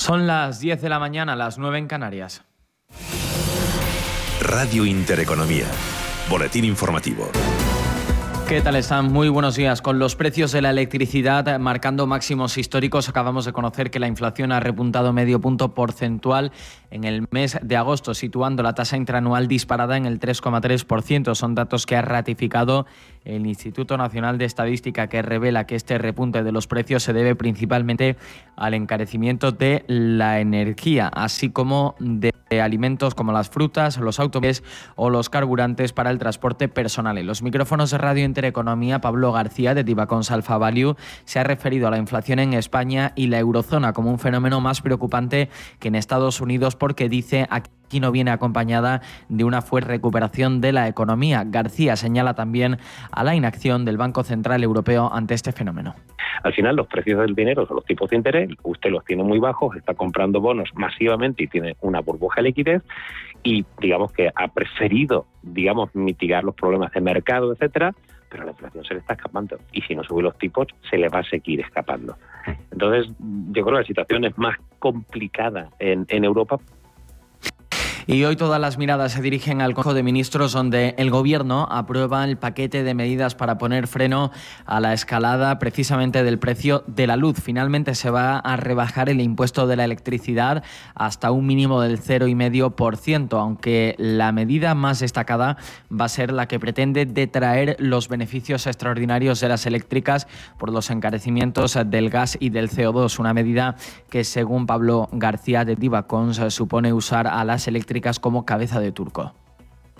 Son las 10 de la mañana, las 9 en Canarias. Radio Intereconomía. Boletín informativo. ¿Qué tal están? Muy buenos días. Con los precios de la electricidad marcando máximos históricos, acabamos de conocer que la inflación ha repuntado medio punto porcentual en el mes de agosto, situando la tasa interanual disparada en el 3,3%. Son datos que ha ratificado el Instituto Nacional de Estadística, que revela que este repunte de los precios se debe principalmente al encarecimiento de la energía, así como de alimentos como las frutas, los automóviles o los carburantes para el transporte personal. En los micrófonos de Radio Intereconomía, Pablo García de Divacons Alfa Value se ha referido a la inflación en España y la eurozona como un fenómeno más preocupante que en Estados Unidos porque dice aquí no viene acompañada de una fuerte recuperación de la economía. García señala también a la inacción del Banco Central Europeo ante este fenómeno. Al final, los precios del dinero son los tipos de interés, usted los tiene muy bajos, está comprando bonos masivamente y tiene una burbuja de liquidez y digamos que ha preferido, digamos, mitigar los problemas de mercado, etcétera, pero la inflación se le está escapando y si no sube los tipos se le va a seguir escapando. Entonces, yo creo que la situación es más complicada en, en Europa y hoy todas las miradas se dirigen al Consejo de Ministros, donde el Gobierno aprueba el paquete de medidas para poner freno a la escalada precisamente del precio de la luz. Finalmente se va a rebajar el impuesto de la electricidad hasta un mínimo del 0,5%, aunque la medida más destacada va a ser la que pretende detraer los beneficios extraordinarios de las eléctricas por los encarecimientos del gas y del CO2, una medida que según Pablo García de Divacons supone usar a las eléctricas como cabeza de turco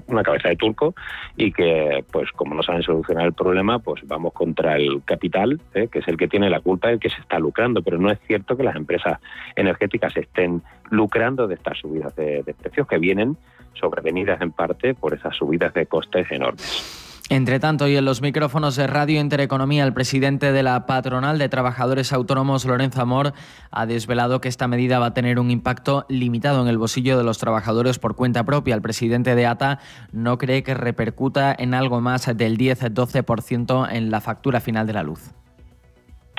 una cabeza de turco y que, pues como no saben solucionar el problema, pues vamos contra el capital, ¿eh? que es el que tiene la culpa, el que se está lucrando. Pero no es cierto que las empresas energéticas estén lucrando de estas subidas de precios que vienen sobrevenidas en parte por esas subidas de costes enormes. Entre tanto, y en los micrófonos de Radio Intereconomía, el presidente de la patronal de trabajadores autónomos, Lorenzo Amor, ha desvelado que esta medida va a tener un impacto limitado en el bolsillo de los trabajadores por cuenta propia. El presidente de ATA no cree que repercuta en algo más del 10-12% en la factura final de la luz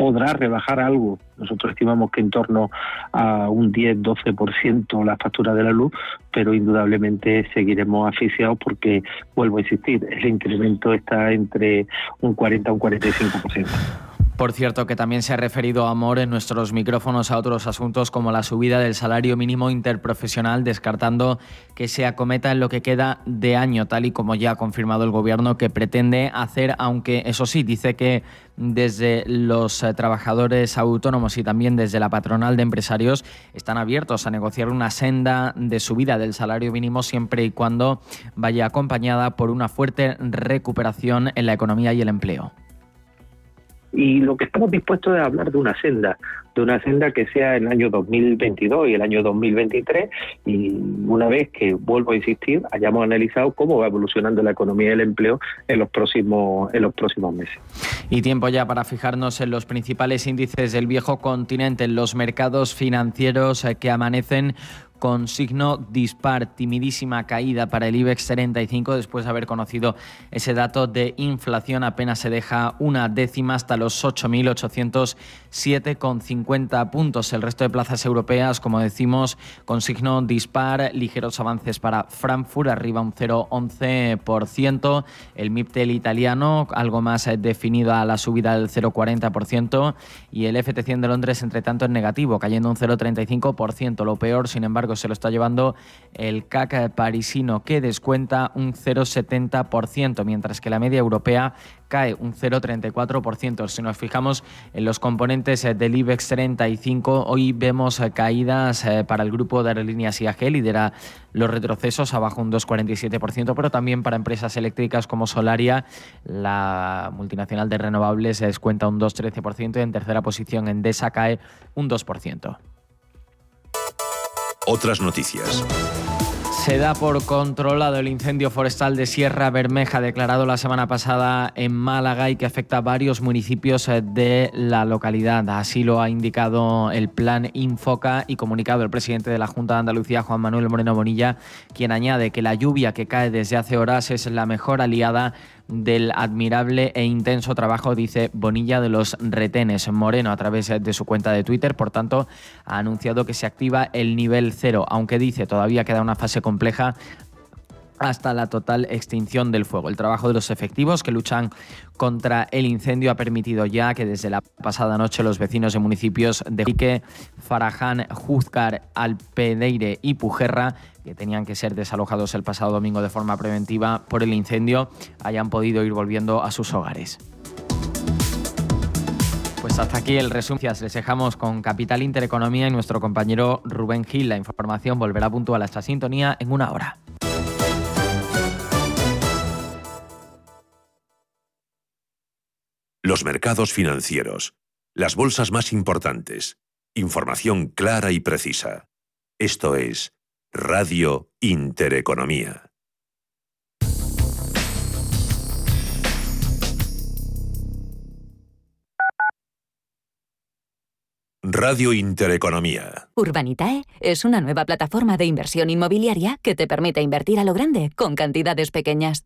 podrá rebajar algo. Nosotros estimamos que en torno a un 10-12% la factura de la luz, pero indudablemente seguiremos asfixiados porque, vuelvo a insistir, el incremento está entre un 40 a un 45%. Por cierto, que también se ha referido Amor en nuestros micrófonos a otros asuntos como la subida del salario mínimo interprofesional, descartando que se acometa en lo que queda de año, tal y como ya ha confirmado el Gobierno que pretende hacer, aunque eso sí, dice que desde los eh, trabajadores autónomos y también desde la patronal de empresarios están abiertos a negociar una senda de subida del salario mínimo siempre y cuando vaya acompañada por una fuerte recuperación en la economía y el empleo. Y lo que estamos dispuestos es hablar de una senda, de una senda que sea el año 2022 y el año 2023 y una vez que, vuelvo a insistir, hayamos analizado cómo va evolucionando la economía y el empleo en los próximos, en los próximos meses. Y tiempo ya para fijarnos en los principales índices del viejo continente, en los mercados financieros eh, que amanecen con signo dispar, timidísima caída para el IBEX 35 después de haber conocido ese dato de inflación. Apenas se deja una décima hasta los 8.807,50 puntos. El resto de plazas europeas, como decimos, con signo dispar, ligeros avances para Frankfurt, arriba un 0,11%. El MIPTEL italiano, algo más definido a la subida del 0,40%. Y el FT100 de Londres, entre tanto, en negativo, cayendo un 0,35%. Lo peor, sin embargo, se lo está llevando el CAC parisino, que descuenta un 0,70%, mientras que la media europea cae un 0,34%. Si nos fijamos en los componentes eh, del IBEX 35, hoy vemos eh, caídas eh, para el grupo de aerolíneas IAG, lidera los retrocesos abajo un 2,47%, pero también para empresas eléctricas como Solaria, la multinacional de renovables descuenta un 2,13% y en tercera posición Endesa cae un 2%. Otras noticias. Se da por controlado el incendio forestal de Sierra Bermeja declarado la semana pasada en Málaga y que afecta a varios municipios eh, de la localidad. Así lo ha indicado el plan Infoca y comunicado el presidente de la Junta de Andalucía, Juan Manuel Moreno Bonilla, quien añade que la lluvia que cae desde hace horas es la mejor aliada del admirable e intenso trabajo, dice Bonilla, de los retenes. Moreno, a través de su cuenta de Twitter, por tanto, ha anunciado que se activa el nivel cero, aunque dice todavía queda una fase compleja hasta la total extinción del fuego. El trabajo de los efectivos que luchan contra el incendio ha permitido ya que desde la pasada noche los vecinos de municipios de Ique, Faraján, Juzgar, Alpedeire y Pujerra, que tenían que ser desalojados el pasado domingo de forma preventiva por el incendio, hayan podido ir volviendo a sus hogares. Pues hasta aquí el resumen. Les dejamos con Capital Intereconomía y nuestro compañero Rubén Gil. La información volverá puntual a esta sintonía en una hora. Los mercados financieros. Las bolsas más importantes. Información clara y precisa. Esto es Radio Intereconomía. Radio Intereconomía. Urbanitae es una nueva plataforma de inversión inmobiliaria que te permite invertir a lo grande con cantidades pequeñas.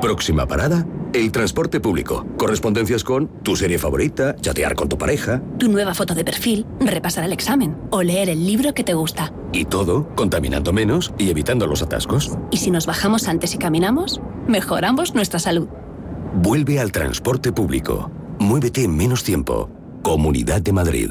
Próxima parada, el transporte público. Correspondencias con tu serie favorita, chatear con tu pareja. Tu nueva foto de perfil, repasar el examen o leer el libro que te gusta. Y todo contaminando menos y evitando los atascos. ¿Y si nos bajamos antes y caminamos? Mejoramos nuestra salud. Vuelve al transporte público. Muévete en menos tiempo. Comunidad de Madrid.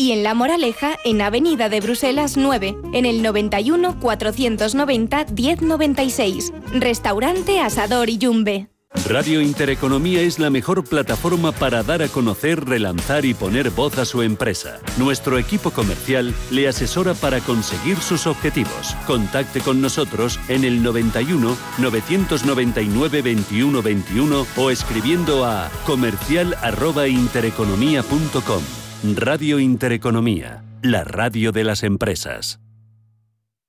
y en La Moraleja, en Avenida de Bruselas 9, en el 91 490 1096. Restaurante Asador y Yumbe. Radio Intereconomía es la mejor plataforma para dar a conocer, relanzar y poner voz a su empresa. Nuestro equipo comercial le asesora para conseguir sus objetivos. Contacte con nosotros en el 91 999 21 21 o escribiendo a comercial@intereconomía.com. Radio Intereconomía, la radio de las empresas.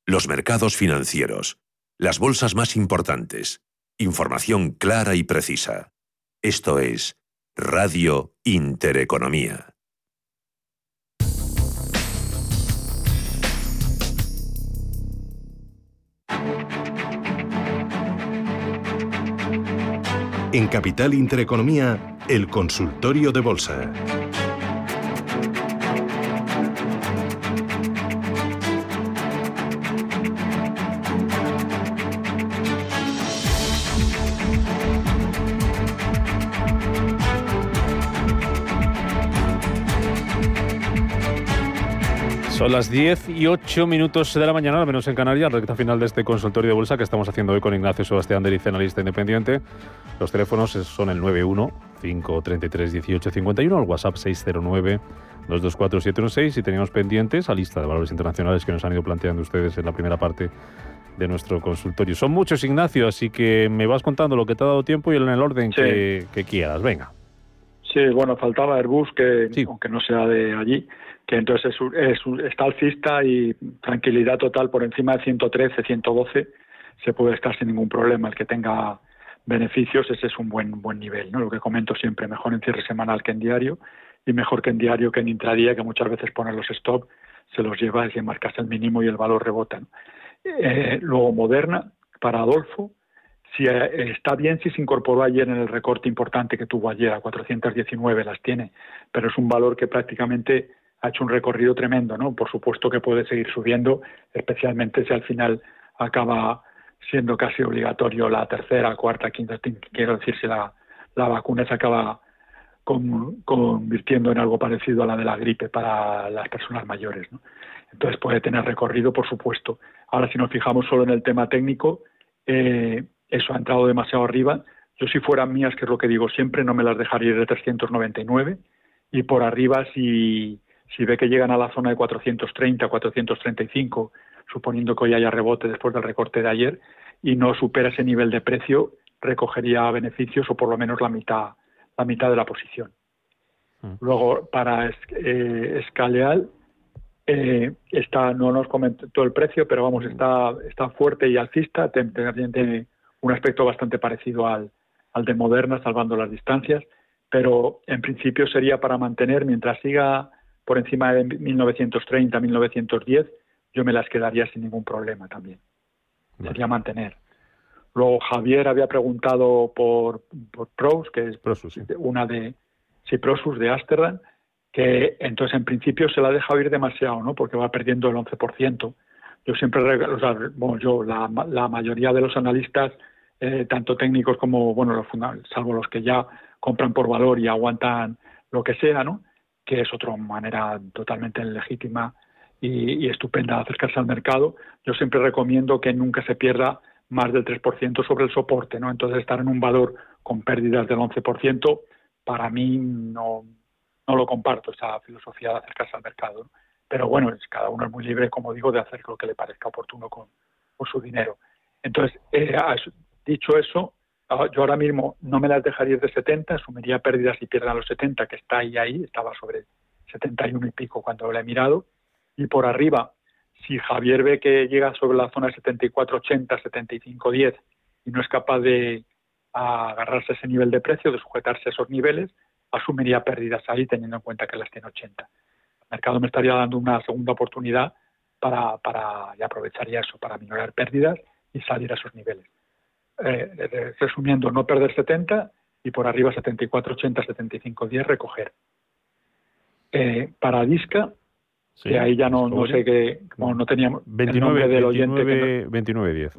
Los mercados financieros. Las bolsas más importantes. Información clara y precisa. Esto es Radio Intereconomía. En Capital Intereconomía, el consultorio de bolsa. Son las 10 y 8 minutos de la mañana, al menos en Canarias, recta final de este consultorio de bolsa que estamos haciendo hoy con Ignacio Sebastián Derice, analista independiente. Los teléfonos son el 91 533 1851, el WhatsApp 609 224 y teníamos pendientes a lista de valores internacionales que nos han ido planteando ustedes en la primera parte de nuestro consultorio. Son muchos, Ignacio, así que me vas contando lo que te ha dado tiempo y en el orden que, quieras. Venga. Sí, bueno, faltaba Airbus, que aunque no sea de allí, entonces es, está alcista y tranquilidad total por encima de 113, 112 se puede estar sin ningún problema. El que tenga beneficios, ese es un buen buen nivel, ¿no? Lo que comento siempre, mejor en cierre semanal que en diario y mejor que en diario que en intradía, que muchas veces ponen los stop, se los lleva y marcas el mínimo y el valor rebota. Eh, luego Moderna, para Adolfo, si eh, está bien si se incorporó ayer en el recorte importante que tuvo ayer a 419 las tiene, pero es un valor que prácticamente ha hecho un recorrido tremendo, ¿no? Por supuesto que puede seguir subiendo, especialmente si al final acaba siendo casi obligatorio la tercera, cuarta, quinta, quiero decir, si la, la vacuna se acaba convirtiendo en algo parecido a la de la gripe para las personas mayores. ¿no? Entonces puede tener recorrido, por supuesto. Ahora, si nos fijamos solo en el tema técnico, eh, eso ha entrado demasiado arriba. Yo si fueran mías, que es lo que digo siempre, no me las dejaría ir de 399 y por arriba si, si ve que llegan a la zona de 430, 435, suponiendo que hoy haya rebote después del recorte de ayer y no supera ese nivel de precio, recogería beneficios o por lo menos la mitad, la mitad de la posición. Mm. Luego, para eh, Escaleal, eh, está, no nos comentó el precio, pero vamos, está, está fuerte y alcista, tiene un aspecto bastante parecido al, al de Moderna, salvando las distancias, pero en principio sería para mantener, mientras siga por encima de 1930, 1910, yo me las quedaría sin ningún problema también. Sería mantener. Luego Javier había preguntado por, por Pros, que es una de sí, Prosus de Amsterdam, que entonces en principio se la ha dejado ir demasiado, ¿no? Porque va perdiendo el 11%. Yo siempre, o sea, bueno, yo, la, la, mayoría de los analistas, eh, tanto técnicos como, bueno, los, salvo los que ya compran por valor y aguantan lo que sea, ¿no? Que es otra manera totalmente legítima y, estupenda de acercarse al mercado. Yo siempre recomiendo que nunca se pierda más del 3% sobre el soporte, ¿no? Entonces estar en un valor con pérdidas del 11%, para mí no, no lo comparto, esa filosofía de acercarse al mercado. Pero bueno, cada uno es muy libre, como digo, de hacer lo que le parezca oportuno con, su dinero. Entonces, eh, dicho eso, yo ahora mismo no me las dejaría de 70, asumiría pérdidas y pierdan los 70, que está ahí, ahí, estaba sobre 71 y pico cuando lo he mirado, y por arriba si Javier ve que llega sobre la zona 74-80, 75-10 y no es capaz de agarrarse a ese nivel de precio, de sujetarse a esos niveles, asumiría pérdidas ahí teniendo en cuenta que las tiene 80. El mercado me estaría dando una segunda oportunidad para, para y aprovecharía eso para minorar pérdidas y salir a esos niveles. Eh, resumiendo, no perder 70 y por arriba 74, 80, 75, 10 recoger. Eh, para Disca, Sí, ahí ya no, no sé qué, como no teníamos 29, del oyente 29, 10.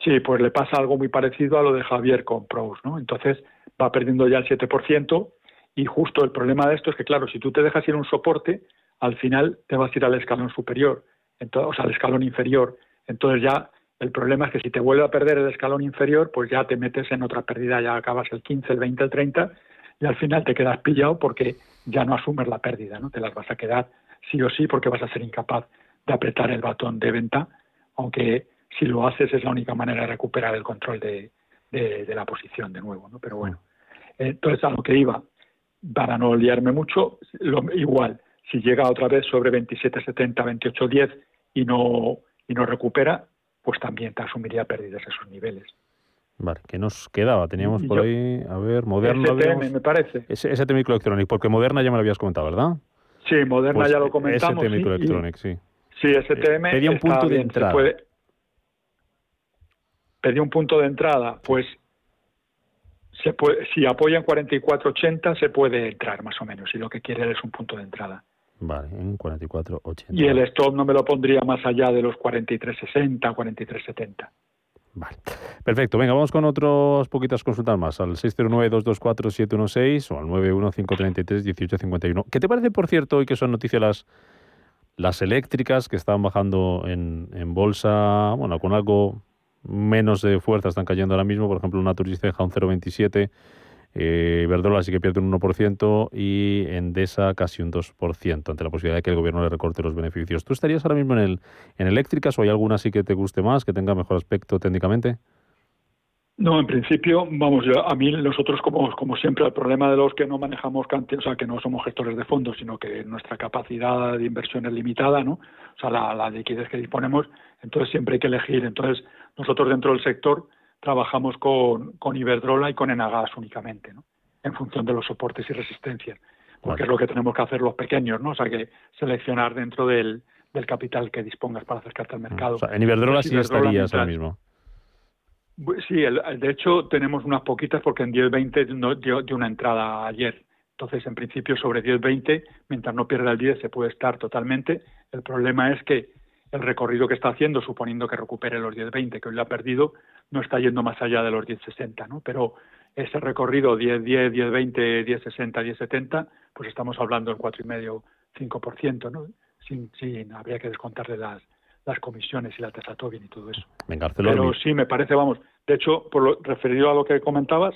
Sí, pues le pasa algo muy parecido a lo de Javier con Pros, ¿no? Entonces va perdiendo ya el 7% y justo el problema de esto es que, claro, si tú te dejas ir un soporte, al final te vas a ir al escalón superior, entonces, o sea, al escalón inferior. Entonces ya el problema es que si te vuelve a perder el escalón inferior, pues ya te metes en otra pérdida, ya acabas el 15, el 20, el 30 y al final te quedas pillado porque ya no asumes la pérdida, ¿no? Te las vas a quedar sí o sí porque vas a ser incapaz de apretar el batón de venta, aunque si lo haces es la única manera de recuperar el control de, de, la posición de nuevo, ¿no? Pero bueno, entonces a lo que iba, para no liarme mucho, lo, igual, si llega otra vez sobre 27.70, 28.10 y no, y no recupera, pues también te asumiría pérdidas esos niveles. Vale, ¿qué nos quedaba? Teníamos por ahí, a ver, Moderna. STM, me parece. Ese, STM Microelectronics, porque Moderna ya me lo habías comentado, ¿verdad? Sí, Moderna pues ya lo comentamos. ST Microelectronics, sí. Sí, STM. pedía un punto de entrada. Puede... Pedía un punto de entrada, pues se puede, si apoyan 44.80 se puede entrar más o menos, si lo que quiere es un punto de entrada. Vale, en 44.80. Y el stop no me lo pondría más allá de los 43.60, 43.70. Vale. Perfecto. Venga, vamos con otras poquitas consultas más. Al 609-224-716 o al 91533-1851. ¿Qué te parece, por cierto, hoy que son noticias las, las eléctricas que están bajando en, en bolsa, bueno, con algo menos de fuerza están cayendo ahora mismo? Por ejemplo, una turista deja un 0,27 eh, Verdola sí que pierde un 1% y Endesa casi un 2% ante la posibilidad de que el gobierno le recorte los beneficios. ¿Tú estarías ahora mismo en, el, en eléctricas o hay alguna sí que te guste más, que tenga mejor aspecto técnicamente? No, en principio, vamos, a mí nosotros como, como siempre, el problema de los que no manejamos cantidad, o sea, que no somos gestores de fondos, sino que nuestra capacidad de inversión es limitada, ¿no? O sea, la liquidez que disponemos, entonces siempre hay que elegir. Entonces, nosotros dentro del sector trabajamos con, con Iberdrola y con Enagas únicamente, ¿no? en función de los soportes y resistencias, porque es lo que tenemos que hacer los pequeños, ¿no? O sea, que seleccionar dentro del, del capital que dispongas para acercarte al mm, mercado. en Iberdrola sí estarías ahora mismo. Sí, de hecho tenemos unas poquitas porque en 10-20 dio, dio, una entrada ayer. Entonces, en principio, sobre 10-20, mientras no pierda el 10, se puede estar totalmente. El problema es que el recorrido que está haciendo, suponiendo que recupere los 10-20 que hoy le ha perdido, no está yendo más allá de los 10-60, ¿no? Pero ese recorrido 10-10, 10-20, 10-60, 10-70, pues estamos hablando del 4,5, 5%, ¿no? Sin, sin, habría que descontarle las, las comisiones y la tasa Tobin y todo eso. Venga, Pero sí, me parece, vamos, de hecho, por lo referido a lo que comentabas,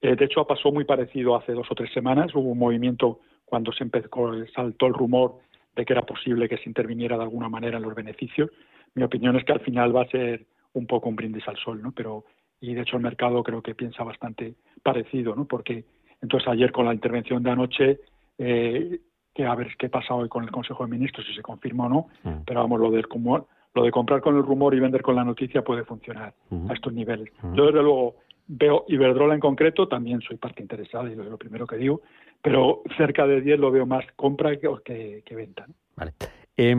eh, de hecho pasó muy parecido hace dos o tres semanas, hubo un movimiento cuando se empezó, saltó el rumor de que era posible que se interviniera de alguna manera en los beneficios. Mi opinión es que al final va a ser un poco un brindis al sol, ¿no? Pero y de hecho el mercado creo que piensa bastante parecido, ¿no? Porque entonces ayer con la intervención de anoche eh, que a ver qué pasa hoy con el Consejo de Ministros, si se confirma o no, mm. pero vamos, lo, del, lo de comprar con el rumor y vender con la noticia puede funcionar a estos niveles. Yo desde luego veo Iberdrola en concreto, también soy parte interesada y lo primero que digo, pero cerca de 10 lo veo más compra que, que, venta. Vale. Eh,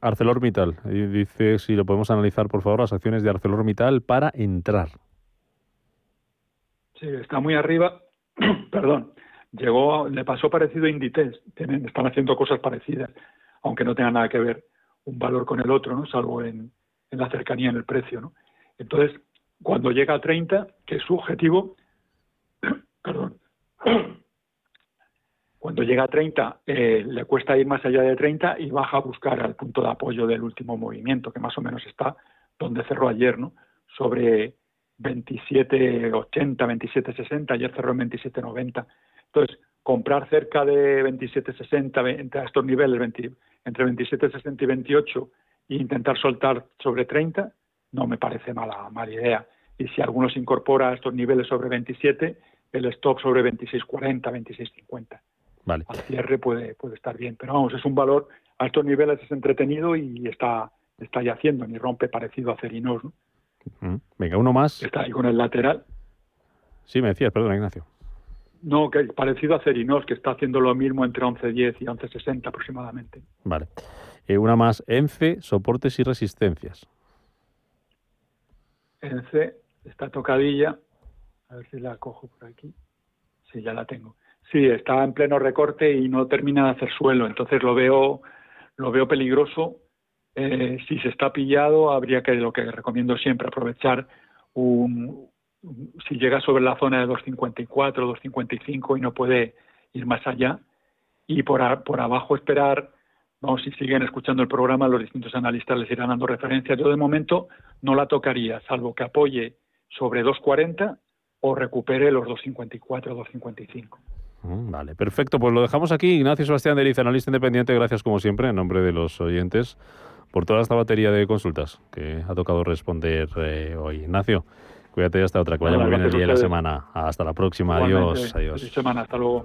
ArcelorMittal, dice si lo podemos analizar, por favor, las acciones de ArcelorMittal para entrar. Sí, está muy arriba, perdón, llegó, le pasó parecido a Inditex, Tienen, están haciendo cosas parecidas, aunque no tengan nada que ver un valor con el otro, ¿no? salvo en, en la cercanía en el precio. ¿no? Entonces, cuando llega a 30, que es su objetivo, perdón, cuando llega a 30 eh, le cuesta ir más allá de 30 y baja a buscar al punto de apoyo del último movimiento, que más o menos está donde cerró ayer, ¿no? sobre 27.80, 27.60, ayer cerró en 27.90. Entonces, comprar cerca de 27.60 entre estos niveles, entre 27.60 y 28, e intentar soltar sobre 30, no me parece mala, mala idea. Y si alguno se incorpora a estos niveles sobre 27, el stop sobre 26.40, 26.50. Vale. Al cierre puede, puede estar bien. Pero vamos, es un valor, a estos niveles es entretenido y está, está ya haciendo, ni rompe parecido a Cerinos. ¿no? Venga, uno más. Está ahí con el lateral. Sí, me decías, perdón, Ignacio. No, que parecido a Cerinos, que está haciendo lo mismo entre 11.10 y 11.60 aproximadamente. Vale. Eh, una más, ENCE, soportes y resistencias. ENCE, está tocadilla. A ver si la cojo por aquí. Sí, ya la tengo. Sí, está en pleno recorte y no termina de hacer suelo, entonces lo veo, lo veo peligroso. Eh, si se está pillado, habría que, lo que recomiendo siempre, aprovechar un, si llega sobre la zona de 2.54, 2.55 y no puede ir más allá. Y por, por abajo esperar, vamos, si siguen escuchando el programa, los distintos analistas les irán dando referencias. Yo de momento no la tocaría, salvo que apoye sobre 2.40 o recupere los 2.54, 2.55. Mm, vale, perfecto. Pues lo dejamos aquí. Ignacio Sebastián de analista independiente. Gracias, como siempre, en nombre de los oyentes, por toda esta batería de consultas que ha tocado responder eh, hoy. Ignacio, cuídate hasta otra. Que vaya muy bien el día de la semana. Hasta la próxima. Adiós. Adiós. semana. Hasta luego.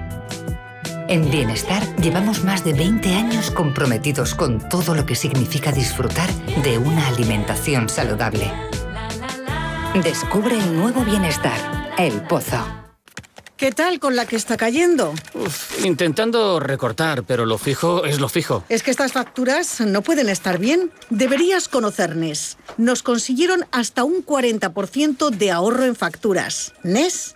en Bienestar llevamos más de 20 años comprometidos con todo lo que significa disfrutar de una alimentación saludable. Descubre el nuevo Bienestar, El Pozo. ¿Qué tal con la que está cayendo? intentando recortar, pero lo fijo es lo fijo. Es que estas facturas no pueden estar bien. Deberías conocer NES. Nos consiguieron hasta un 40% de ahorro en facturas. NES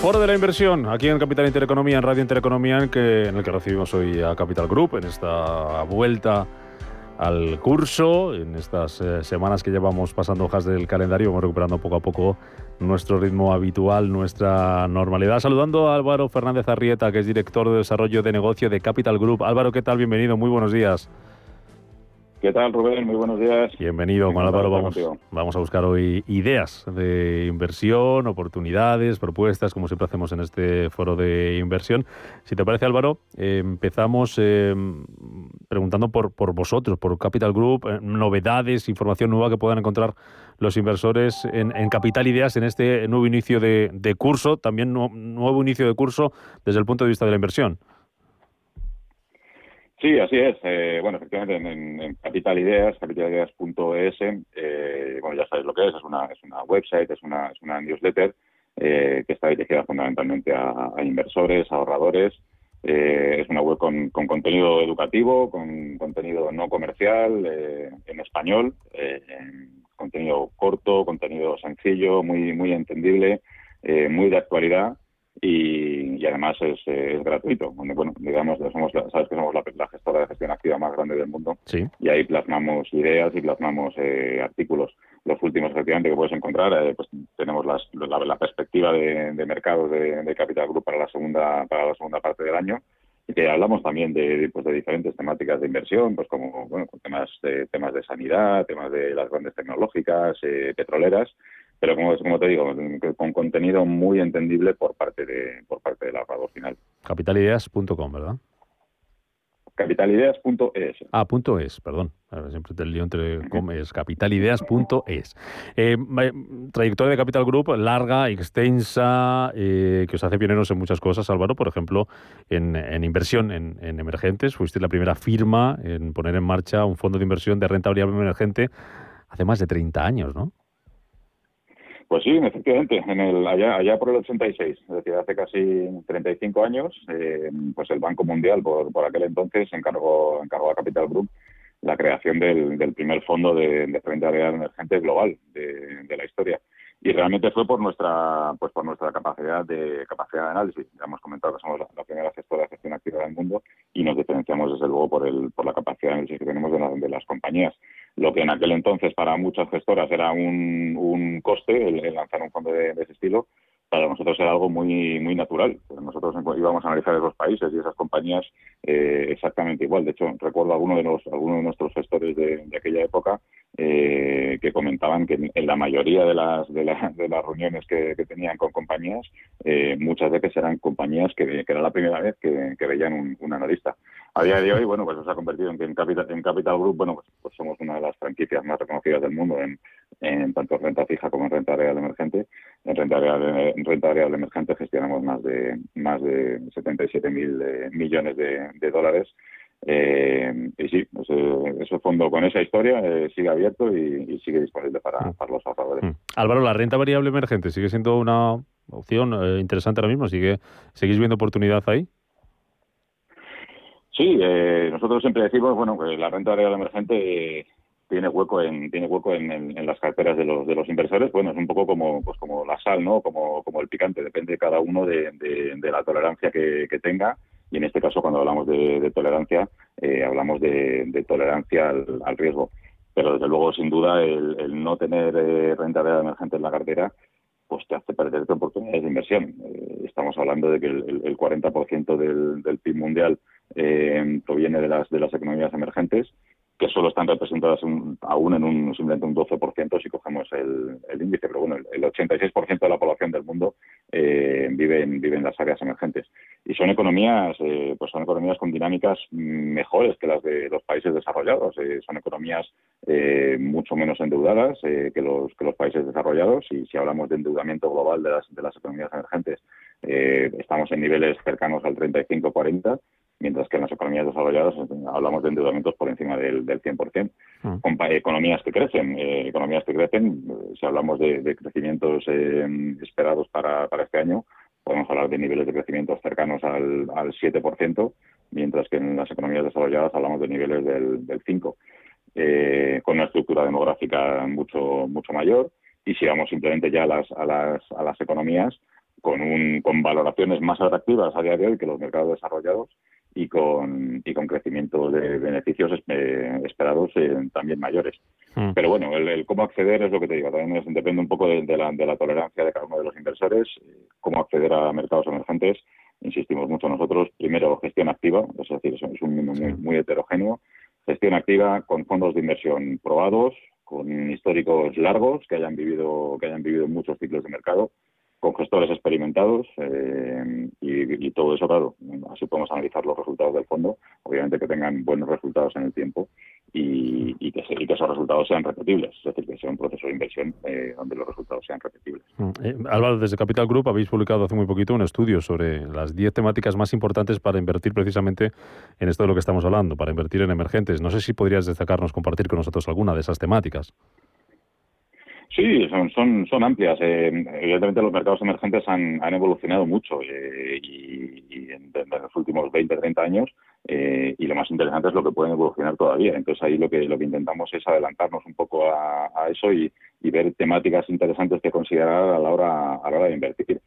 Foro de la inversión, aquí en Capital Intereconomía, en Radio Intereconomía, en, que, en el que recibimos hoy a Capital Group, en esta vuelta al curso. En estas eh, semanas que llevamos pasando hojas del calendario, vamos recuperando poco a poco nuestro ritmo habitual, nuestra normalidad. Saludando a Álvaro Fernández Arrieta, que es director de desarrollo de negocio de Capital Group. Álvaro, ¿qué tal? Bienvenido, muy buenos días. ¿Qué tal, Rubén? Muy buenos días. Bienvenido, con Álvaro. Vamos, vamos a buscar hoy ideas de inversión, oportunidades, propuestas, como siempre hacemos en este foro de inversión. Si te parece, Álvaro, eh, empezamos eh, preguntando por, por vosotros, por Capital Group, eh, novedades, información nueva que puedan encontrar los inversores en, Capital Ideas en este nuevo inicio de, curso, también nuevo inicio de curso desde el punto de vista de la inversión. Sí, así es. Eh, bueno, efectivamente, en, Capital Ideas, capitalideas.es, eh, bueno, ya sabéis lo que es, es una, es una website, es una, es una newsletter eh, que está dirigida fundamentalmente a, inversores, ahorradores. Eh, es una web con, con, contenido educativo, con contenido no comercial, en español, contenido corto, contenido sencillo, muy, muy entendible, muy de actualidad y, además es, gratuito. Bueno, digamos, somos sabes que somos la, gestora de gestión activa más grande del mundo y ahí plasmamos ideas y plasmamos eh, artículos. Los últimos, efectivamente, que puedes encontrar, eh, pues tenemos las, la, perspectiva de, de mercados de, Capital Group para la segunda para la segunda parte del año y que hablamos también de, pues, de diferentes temáticas de inversión, pues como bueno, temas de, temas de sanidad, temas de las grandes tecnológicas, eh, petroleras pero como, como te digo, con contenido muy entendible por parte de por parte del ahorrador final. Capitalideas.com, ¿verdad? Capitalideas.es. Ah, punto es, perdón. Siempre te lío entre com es. Capitalideas.es. Eh, trayectoria de Capital Group larga, extensa, eh, que os hace pioneros en muchas cosas, Álvaro. Por ejemplo, en, inversión en, en, emergentes. Fuiste la primera firma en poner en marcha un fondo de inversión de renta variable emergente hace más de 30 años, ¿no? Pues sí, efectivamente, en el, allá, allá por el 86, es decir, hace casi 35 años, eh, pues el Banco Mundial por, por aquel entonces encargó, encargó a Capital Group la creación del, del primer fondo de, de renta real emergente global de, de, la historia. Y realmente fue por nuestra pues por nuestra capacidad de capacidad de análisis. Ya hemos comentado que somos la, primera gestora de gestión activa del mundo y nos diferenciamos desde luego por el por la capacidad de análisis que tenemos de, de las compañías lo que en aquel entonces para muchas gestoras era un, un coste el, lanzar un fondo de, ese estilo, para nosotros era algo muy muy natural. Nosotros íbamos a analizar esos países y esas compañías eh, exactamente igual. De hecho, recuerdo a alguno de los algunos de nuestros gestores de, aquella época eh, que comentaban que en, la mayoría de las de, las reuniones que, tenían con compañías, eh, muchas veces eran compañías que, era la primera vez que, veían un analista a día de hoy, bueno, pues se ha convertido en que en Capital, en Capital Group, bueno, pues, pues, somos una de las franquicias más reconocidas del mundo en, en tanto renta fija como en renta real emergente. En renta real, en renta real emergente gestionamos más de más de 77 mil eh, millones de, dólares. Eh, y sí, ese, fondo con esa historia eh, sigue abierto y, sigue disponible para, mm. para los ahorradores. Mm. Álvaro, la renta variable emergente sigue siendo una opción interesante ahora mismo. ¿Sigue, ¿Seguís viendo oportunidad ahí? Sí, eh, nosotros siempre decimos bueno que la renta variable emergente tiene hueco en tiene hueco en, las carteras de los de los inversores. Bueno, es un poco como pues como la sal, no, como como el picante. Depende de cada uno de, la tolerancia que, tenga. Y en este caso, cuando hablamos de, tolerancia, eh, hablamos de, tolerancia al, riesgo. Pero desde luego, sin duda, el, no tener eh, renta variable emergente en la cartera pues te hace perder oportunidades de inversión. estamos hablando de que el, el 40% del, del PIB mundial eh, proviene de las, de las economías emergentes, que solo están representadas aún en un simplemente un 12% si cogemos el, índice, pero bueno, el, 86% de la población del mundo eh, vive, en, vive en las áreas emergentes. Y son economías, eh, pues son economías con dinámicas mejores que las de los países desarrollados. Eh, son economías eh, mucho menos endeudadas que, los, que los países desarrollados. Y si hablamos de endeudamiento global de las, de las economías emergentes, estamos en niveles cercanos al 35-40 mientras que en las economías desarrolladas eh, hablamos de endeudamientos por encima del, del 100%. Mm. economías que crecen, eh, economías que crecen, eh, si hablamos de, crecimientos esperados para, para este año, podemos hablar de niveles de crecimiento cercanos al, al 7%, mientras que en las economías desarrolladas hablamos de niveles del, del 5%, con una estructura demográfica mucho, mucho mayor. Y si vamos simplemente ya a las, a las, a las economías, con, un, con valoraciones más atractivas a día de hoy que los mercados desarrollados, y con, y con crecimiento de beneficios eh, esperados eh, también mayores. Mm. Pero bueno, el, cómo acceder es lo que te digo, también depende un poco de, la, de la tolerancia de cada uno de los inversores, cómo acceder a mercados emergentes. Insistimos mucho nosotros, primero gestión activa, es decir, es un mundo muy, muy heterogéneo, gestión activa con fondos de inversión probados, con históricos largos que hayan vivido que hayan vivido muchos ciclos de mercado con gestores experimentados eh, y, todo eso, claro, así podemos analizar los resultados del fondo, obviamente que tengan buenos resultados en el tiempo y, que, esos resultados sean repetibles, es decir, que sea un proceso de inversión eh, donde los resultados sean repetibles. Mm, eh, Álvaro, desde Capital Group habéis publicado hace muy poquito un estudio sobre las 10 temáticas más importantes para invertir precisamente en esto de lo que estamos hablando, para invertir en emergentes. No sé si podrías destacarnos, compartir con nosotros alguna de esas temáticas. Sí, son, son, son amplias. Eh, evidentemente los mercados emergentes han, han evolucionado mucho eh, y, en, los últimos 20, 30 años eh, y lo más interesante es lo que pueden evolucionar todavía. Entonces ahí lo que, lo que intentamos es adelantarnos un poco a, eso y, y, ver temáticas interesantes que considerar a la hora, a la hora de invertir.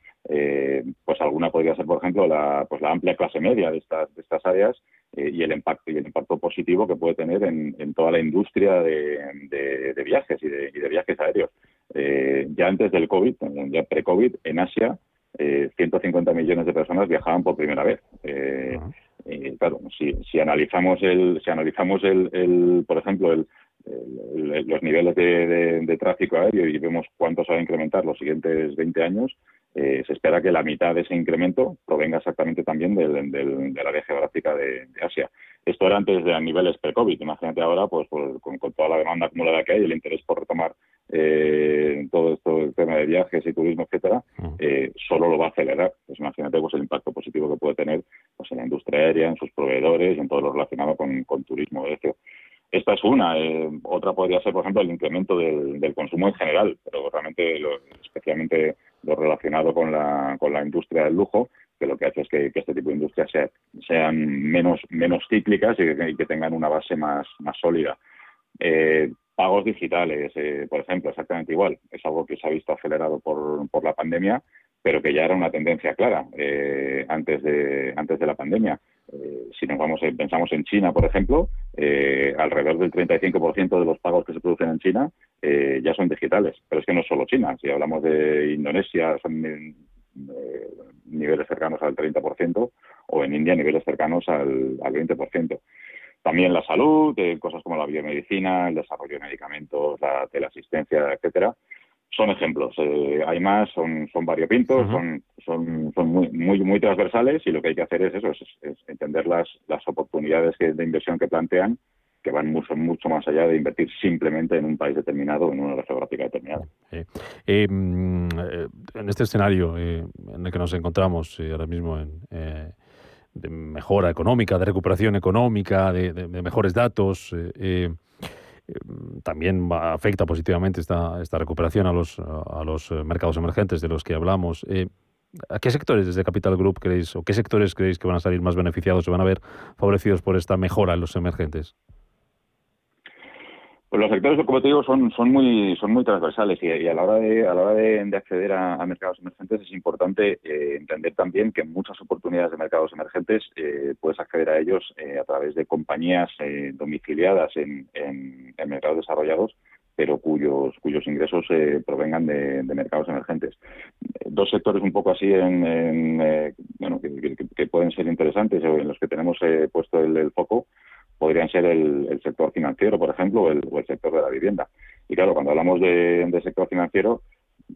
pues alguna podría ser, por ejemplo, la, pues la amplia clase media de estas, de estas áreas y el impacto y el impacto positivo que puede tener en, en toda la industria de, de, de viajes y de, y de viajes aéreos. Eh, ya antes del COVID, ya pre-COVID, en Asia, eh, 150 millones de personas viajaban por primera vez. Eh, claro, si, si, analizamos el, si analizamos el, el por ejemplo, el, los niveles de, de, tráfico aéreo y vemos cuánto se va a incrementar los siguientes 20 años, eh, se espera que la mitad de ese incremento provenga exactamente también del, del, del área geográfica de, Asia. Esto era antes de niveles pre-COVID. Imagínate ahora, pues, pues con, toda la demanda acumulada que hay, el interés por retomar eh, todo esto, el tema de viajes y turismo, etcétera, eh, solo lo va a acelerar. Pues imagínate pues, el impacto positivo que puede tener pues, en la industria aérea, en sus proveedores y en todo lo relacionado con, con turismo. De esta es una. Eh, otra podría ser, por ejemplo, el incremento del, del consumo en general, pero realmente, lo, especialmente lo relacionado con la, con la industria del lujo, que lo que hace es que, este tipo de industrias sean menos, menos cíclicas y que, tengan una base más, más sólida. Eh, pagos digitales, eh, por ejemplo, exactamente igual. Es algo que se ha visto acelerado por, por la pandemia, pero que ya era una tendencia clara eh, antes, de, antes de la pandemia. Si nos vamos, pensamos en China, por ejemplo, alrededor del 35% de los pagos que se producen en China ya son digitales. Pero es que no solo China. Si hablamos de Indonesia, son eh, niveles cercanos al 30% o en India niveles cercanos al, al 20%. También la salud, eh, cosas como la biomedicina, el desarrollo de medicamentos, la teleasistencia, etcétera, son ejemplos. Eh, hay más, son, son variopintos, son, son, son muy, muy, muy transversales y lo que hay que hacer es eso, es, entender las, las oportunidades de inversión que plantean que van mucho, mucho más allá de invertir simplemente en un país determinado o en una geográfica determinada. Eh, mm, eh, en este escenario eh, en el que nos encontramos ahora mismo en, de mejora económica, de recuperación económica, de, mejores datos, también afecta positivamente esta, esta recuperación a los, a los mercados emergentes de los que hablamos. ¿A qué sectores desde Capital Group creéis o qué sectores creéis que van a salir más beneficiados o van a ver favorecidos por esta mejora en los emergentes? Pues los sectores, como te digo, son, muy transversales y, a la hora de a la hora de, acceder a, mercados emergentes es importante eh, entender también que en muchas oportunidades de mercados emergentes eh, puedes acceder a ellos eh, a través de compañías domiciliadas en, en, mercados desarrollados pero cuyos cuyos ingresos provengan de, mercados emergentes. Dos sectores un poco así en, bueno que, pueden ser interesantes o en los que tenemos puesto el foco podrían ser el, sector financiero, por ejemplo, o el, sector de la vivienda. Y claro, cuando hablamos de, sector financiero,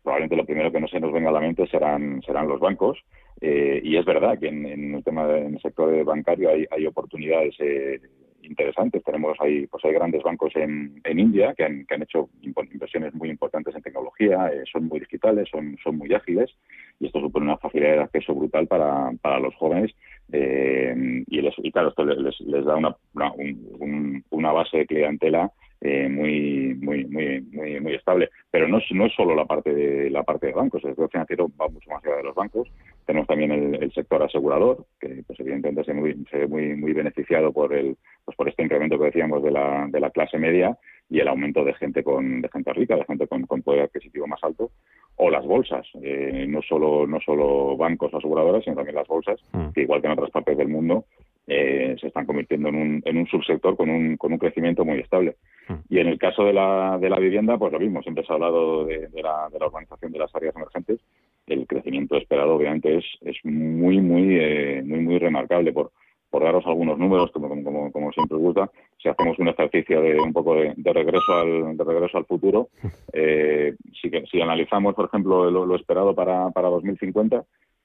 probablemente lo primero que no se nos venga a la mente serán, serán los bancos. Eh, y es verdad que en, el tema del sector bancario hay, oportunidades eh, interesantes. Tenemos ahí, pues hay grandes bancos en, India que han, que han hecho inversiones muy importantes en tecnología, eh, son muy digitales, son, son muy ágiles y esto supone una facilidad de acceso brutal para, para los jóvenes eh, y, les, y claro, esto les, les da una, una, base de clientela eh, muy, muy, muy, muy, muy estable. Pero no es, no es solo la parte de la parte de bancos, el sector financiero va mucho más allá de los bancos. Tenemos también el, sector asegurador, que pues evidentemente se, muy, se ve muy, muy beneficiado por el, pues por este incremento que decíamos de la, de la clase media y el aumento de gente con de gente rica, de gente con, con poder adquisitivo más alto, o las bolsas, eh, no solo no solo bancos o aseguradoras, sino también las bolsas, mm. que igual que en otras partes del mundo, eh, se están convirtiendo en un, en un subsector con un, con un crecimiento muy estable. Hmm. Y en el caso de la, de la vivienda, pues lo mismo, siempre se ha hablado de, la, de la urbanización de las áreas emergentes. El crecimiento esperado, obviamente, es, es muy, muy, eh, muy, muy remarcable por, por daros algunos números, como, como, como siempre gusta, si hacemos un ejercicio de un poco de, regreso al de regreso al futuro, eh, si, si analizamos, por ejemplo, lo, esperado para, para 2050,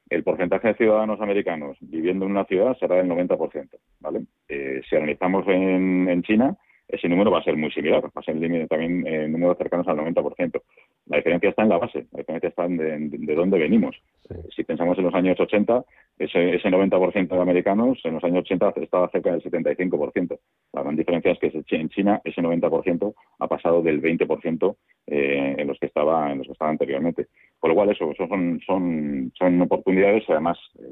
el porcentaje de ciudadanos americanos viviendo en una ciudad será del 90%, ¿vale? Eh, si analizamos en, en China, ese número va a ser muy similar, va a ser también eh, números cercanos al 90%. La diferencia está en la base, la diferencia está en de, dónde venimos. Si pensamos en los años 80, ese, ese 90% de americanos en los años 80 estaba cerca del 75%. La gran diferencia es que en China ese 90% ha pasado del 20% eh, en los que estaba en los que estaba anteriormente. Con lo cual eso, son, son, son oportunidades, además eh,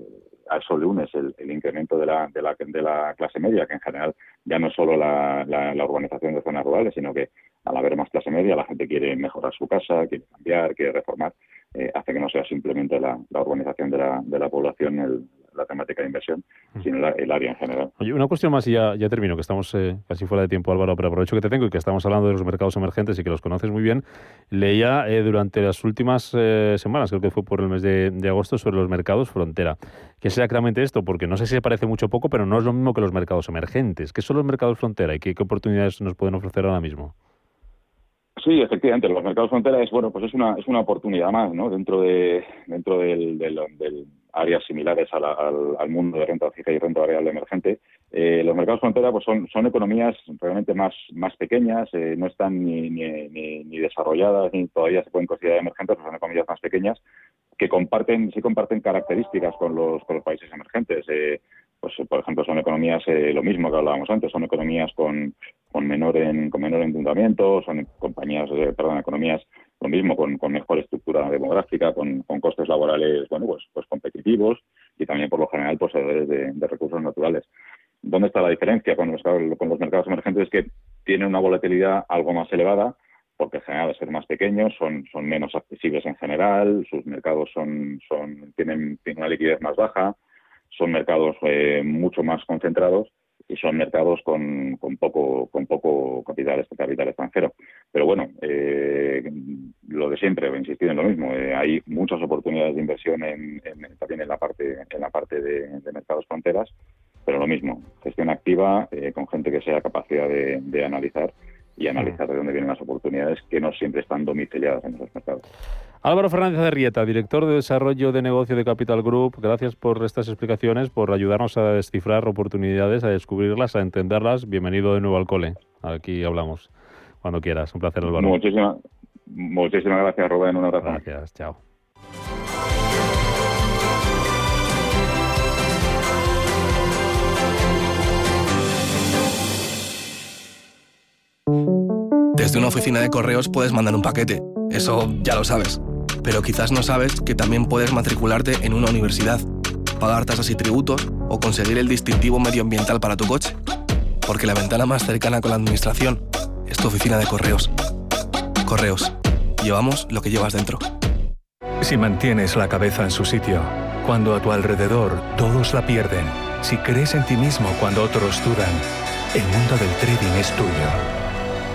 a eso le unes el, incremento de la, de, la, de la clase media, que en general ya no es solo la, la, urbanización de zonas rurales, sino que al haber más clase media la gente quiere mejorar su casa, quiere cambiar, quiere reformar, eh, hace que no sea simplemente la, urbanización de la, de la población el, la temática de inversión, sino el área en general. Oye, una cuestión más y ya, ya termino, que estamos eh, casi fuera de tiempo, Álvaro, pero aprovecho que te tengo y que estamos hablando de los mercados emergentes y que los conoces muy bien. Leía eh, durante las últimas eh, semanas, creo que fue por el mes de, agosto, sobre los mercados frontera. ¿Qué es exactamente esto? Porque no sé si se parece mucho o poco, pero no es lo mismo que los mercados emergentes. ¿Qué son los mercados frontera y qué, qué oportunidades nos pueden ofrecer ahora mismo? Sí, efectivamente, los mercados frontera es bueno, pues es una es una oportunidad más, ¿no? Dentro de dentro del, del, áreas similares al, mundo de renta fija y renta variable emergente. Eh, los mercados frontera pues son, son economías realmente más, más pequeñas, eh, no están ni, ni, ni, desarrolladas ni todavía se pueden considerar emergentes, pero son economías más pequeñas que comparten, sí comparten características con los, con los países emergentes. Eh, pues por ejemplo son economías lo mismo que hablábamos antes, son economías con, con menor en, con menor endeudamiento, son compañías, perdón, economías lo mismo con, mejor estructura demográfica, con, costes laborales bueno pues, pues competitivos y también por lo general poseedores de, de recursos naturales. ¿Dónde está la diferencia con los, con los mercados emergentes? Es que tienen una volatilidad algo más elevada, porque en general, ser más pequeños, son, son menos accesibles en general, sus mercados son, son, tienen, una liquidez más baja, son mercados eh, mucho más concentrados y son mercados con, con poco con poco capital, capital extranjero. Pero bueno, eh, lo de siempre, he insistido en lo mismo. Eh, hay muchas oportunidades de inversión en, también en la parte en la parte de, mercados fronteras, pero lo mismo, gestión activa eh, con gente que sea capacidad de analizar y analizar de dónde vienen las oportunidades que no siempre están domiciliadas en esos mercados. Álvaro Fernández de Rieta, director de Desarrollo de Negocio de Capital Group, gracias por estas explicaciones, por ayudarnos a descifrar oportunidades, a descubrirlas, a entenderlas. Bienvenido de nuevo al cole. Aquí hablamos cuando quieras. Un placer, Álvaro. Muchísimas, muchísimas gracias, Rubén. Un abrazo. Gracias, chao. Una oficina de correos puedes mandar un paquete, eso ya lo sabes. Pero quizás no sabes que también puedes matricularte en una universidad, pagar tasas y tributos o conseguir el distintivo medioambiental para tu coche. Porque la ventana más cercana con la administración es tu oficina de correos. Correos. Llevamos lo que llevas dentro. Si mantienes la cabeza en su sitio, cuando a tu alrededor todos la pierden, si crees en ti mismo cuando otros dudan, el mundo del trading es tuyo.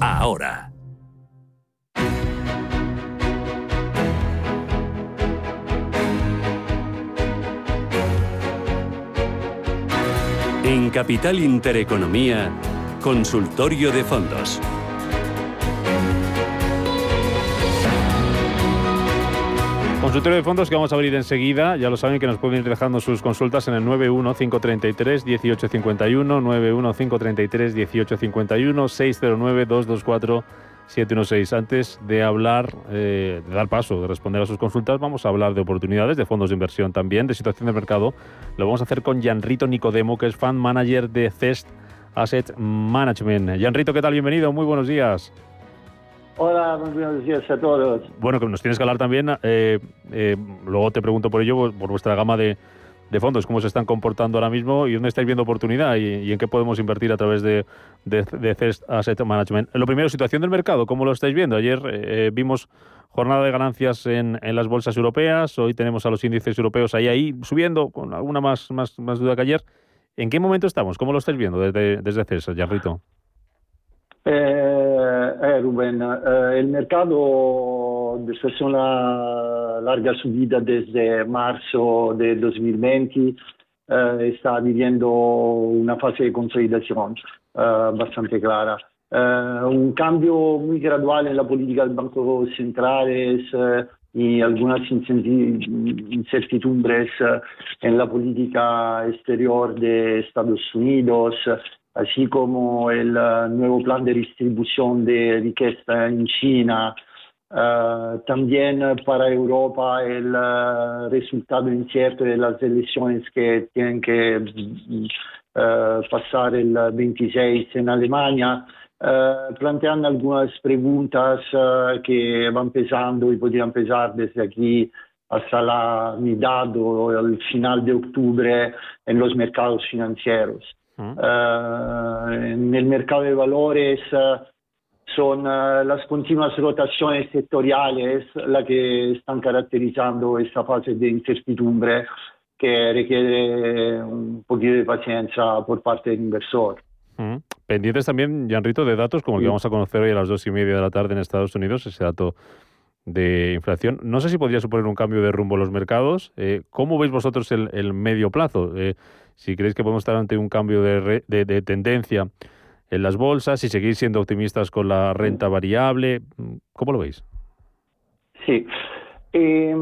ahora. En Capital Intereconomía, Consultorio de Fondos. Consultorio de fondos que vamos a abrir enseguida. Ya lo saben que nos pueden ir dejando sus consultas en el 915331851, 915331851, 609224716. Antes de hablar, eh, de dar paso, de responder a sus consultas, vamos a hablar de oportunidades, de fondos de inversión también, de situación de mercado. Lo vamos a hacer con Gianrito Nicodemo, que es fan manager de CEST Asset Management. Gianrito, ¿qué tal? Bienvenido, muy buenos días. Hola, buenos días a todos. Bueno, que nos tienes que hablar también, eh, eh, luego te pregunto por ello, por, vuestra gama de, fondos, cómo se están comportando ahora mismo y dónde estáis viendo oportunidad y, en qué podemos invertir a través de, de, CEST Asset Management. Lo primero, situación del mercado, ¿cómo lo estáis viendo? Ayer eh, vimos jornada de ganancias en, las bolsas europeas, hoy tenemos a los índices europeos ahí, ahí subiendo, con alguna más, más, más duda que ayer. ¿En qué momento estamos? ¿Cómo lo estáis viendo desde, desde CEST, Jarrito? Eh, eh, Rubén, eh, el mercado, de una larga subida desde marzo de 2020, eh, está viviendo una fase de consolidación bastante clara. un cambio muy gradual en la política del Banco Central y algunas incertidumbres en la política exterior de Estados así como el uh, nuevo plan de distribución de riqueza en China. Uh, también para Europa el uh, resultado incierto de las elecciones que tienen que pasar el 26 en Alemania. plantean algunas preguntas que van pesando y podrían pesar desde aquí hasta la mitad o el final de octubre en los mercados financieros. Eh, en el mercado de valores eh, son eh, las continuas rotaciones sectoriales las que están caracterizando esta fase de incertidumbre que requiere un poquito de paciencia por parte del inversor. Pendientes también, Janrito, de datos como el que vamos a conocer hoy a las dos y media de la tarde en Estados Unidos, ese dato de inflación. No sé si podría suponer un cambio de rumbo en los mercados. ¿Cómo veis vosotros el, el medio plazo? Si creéis que podemos estar ante un cambio de, de, tendencia en las bolsas, si seguís siendo optimistas con la renta variable, ¿cómo lo veis? Sí. Eh,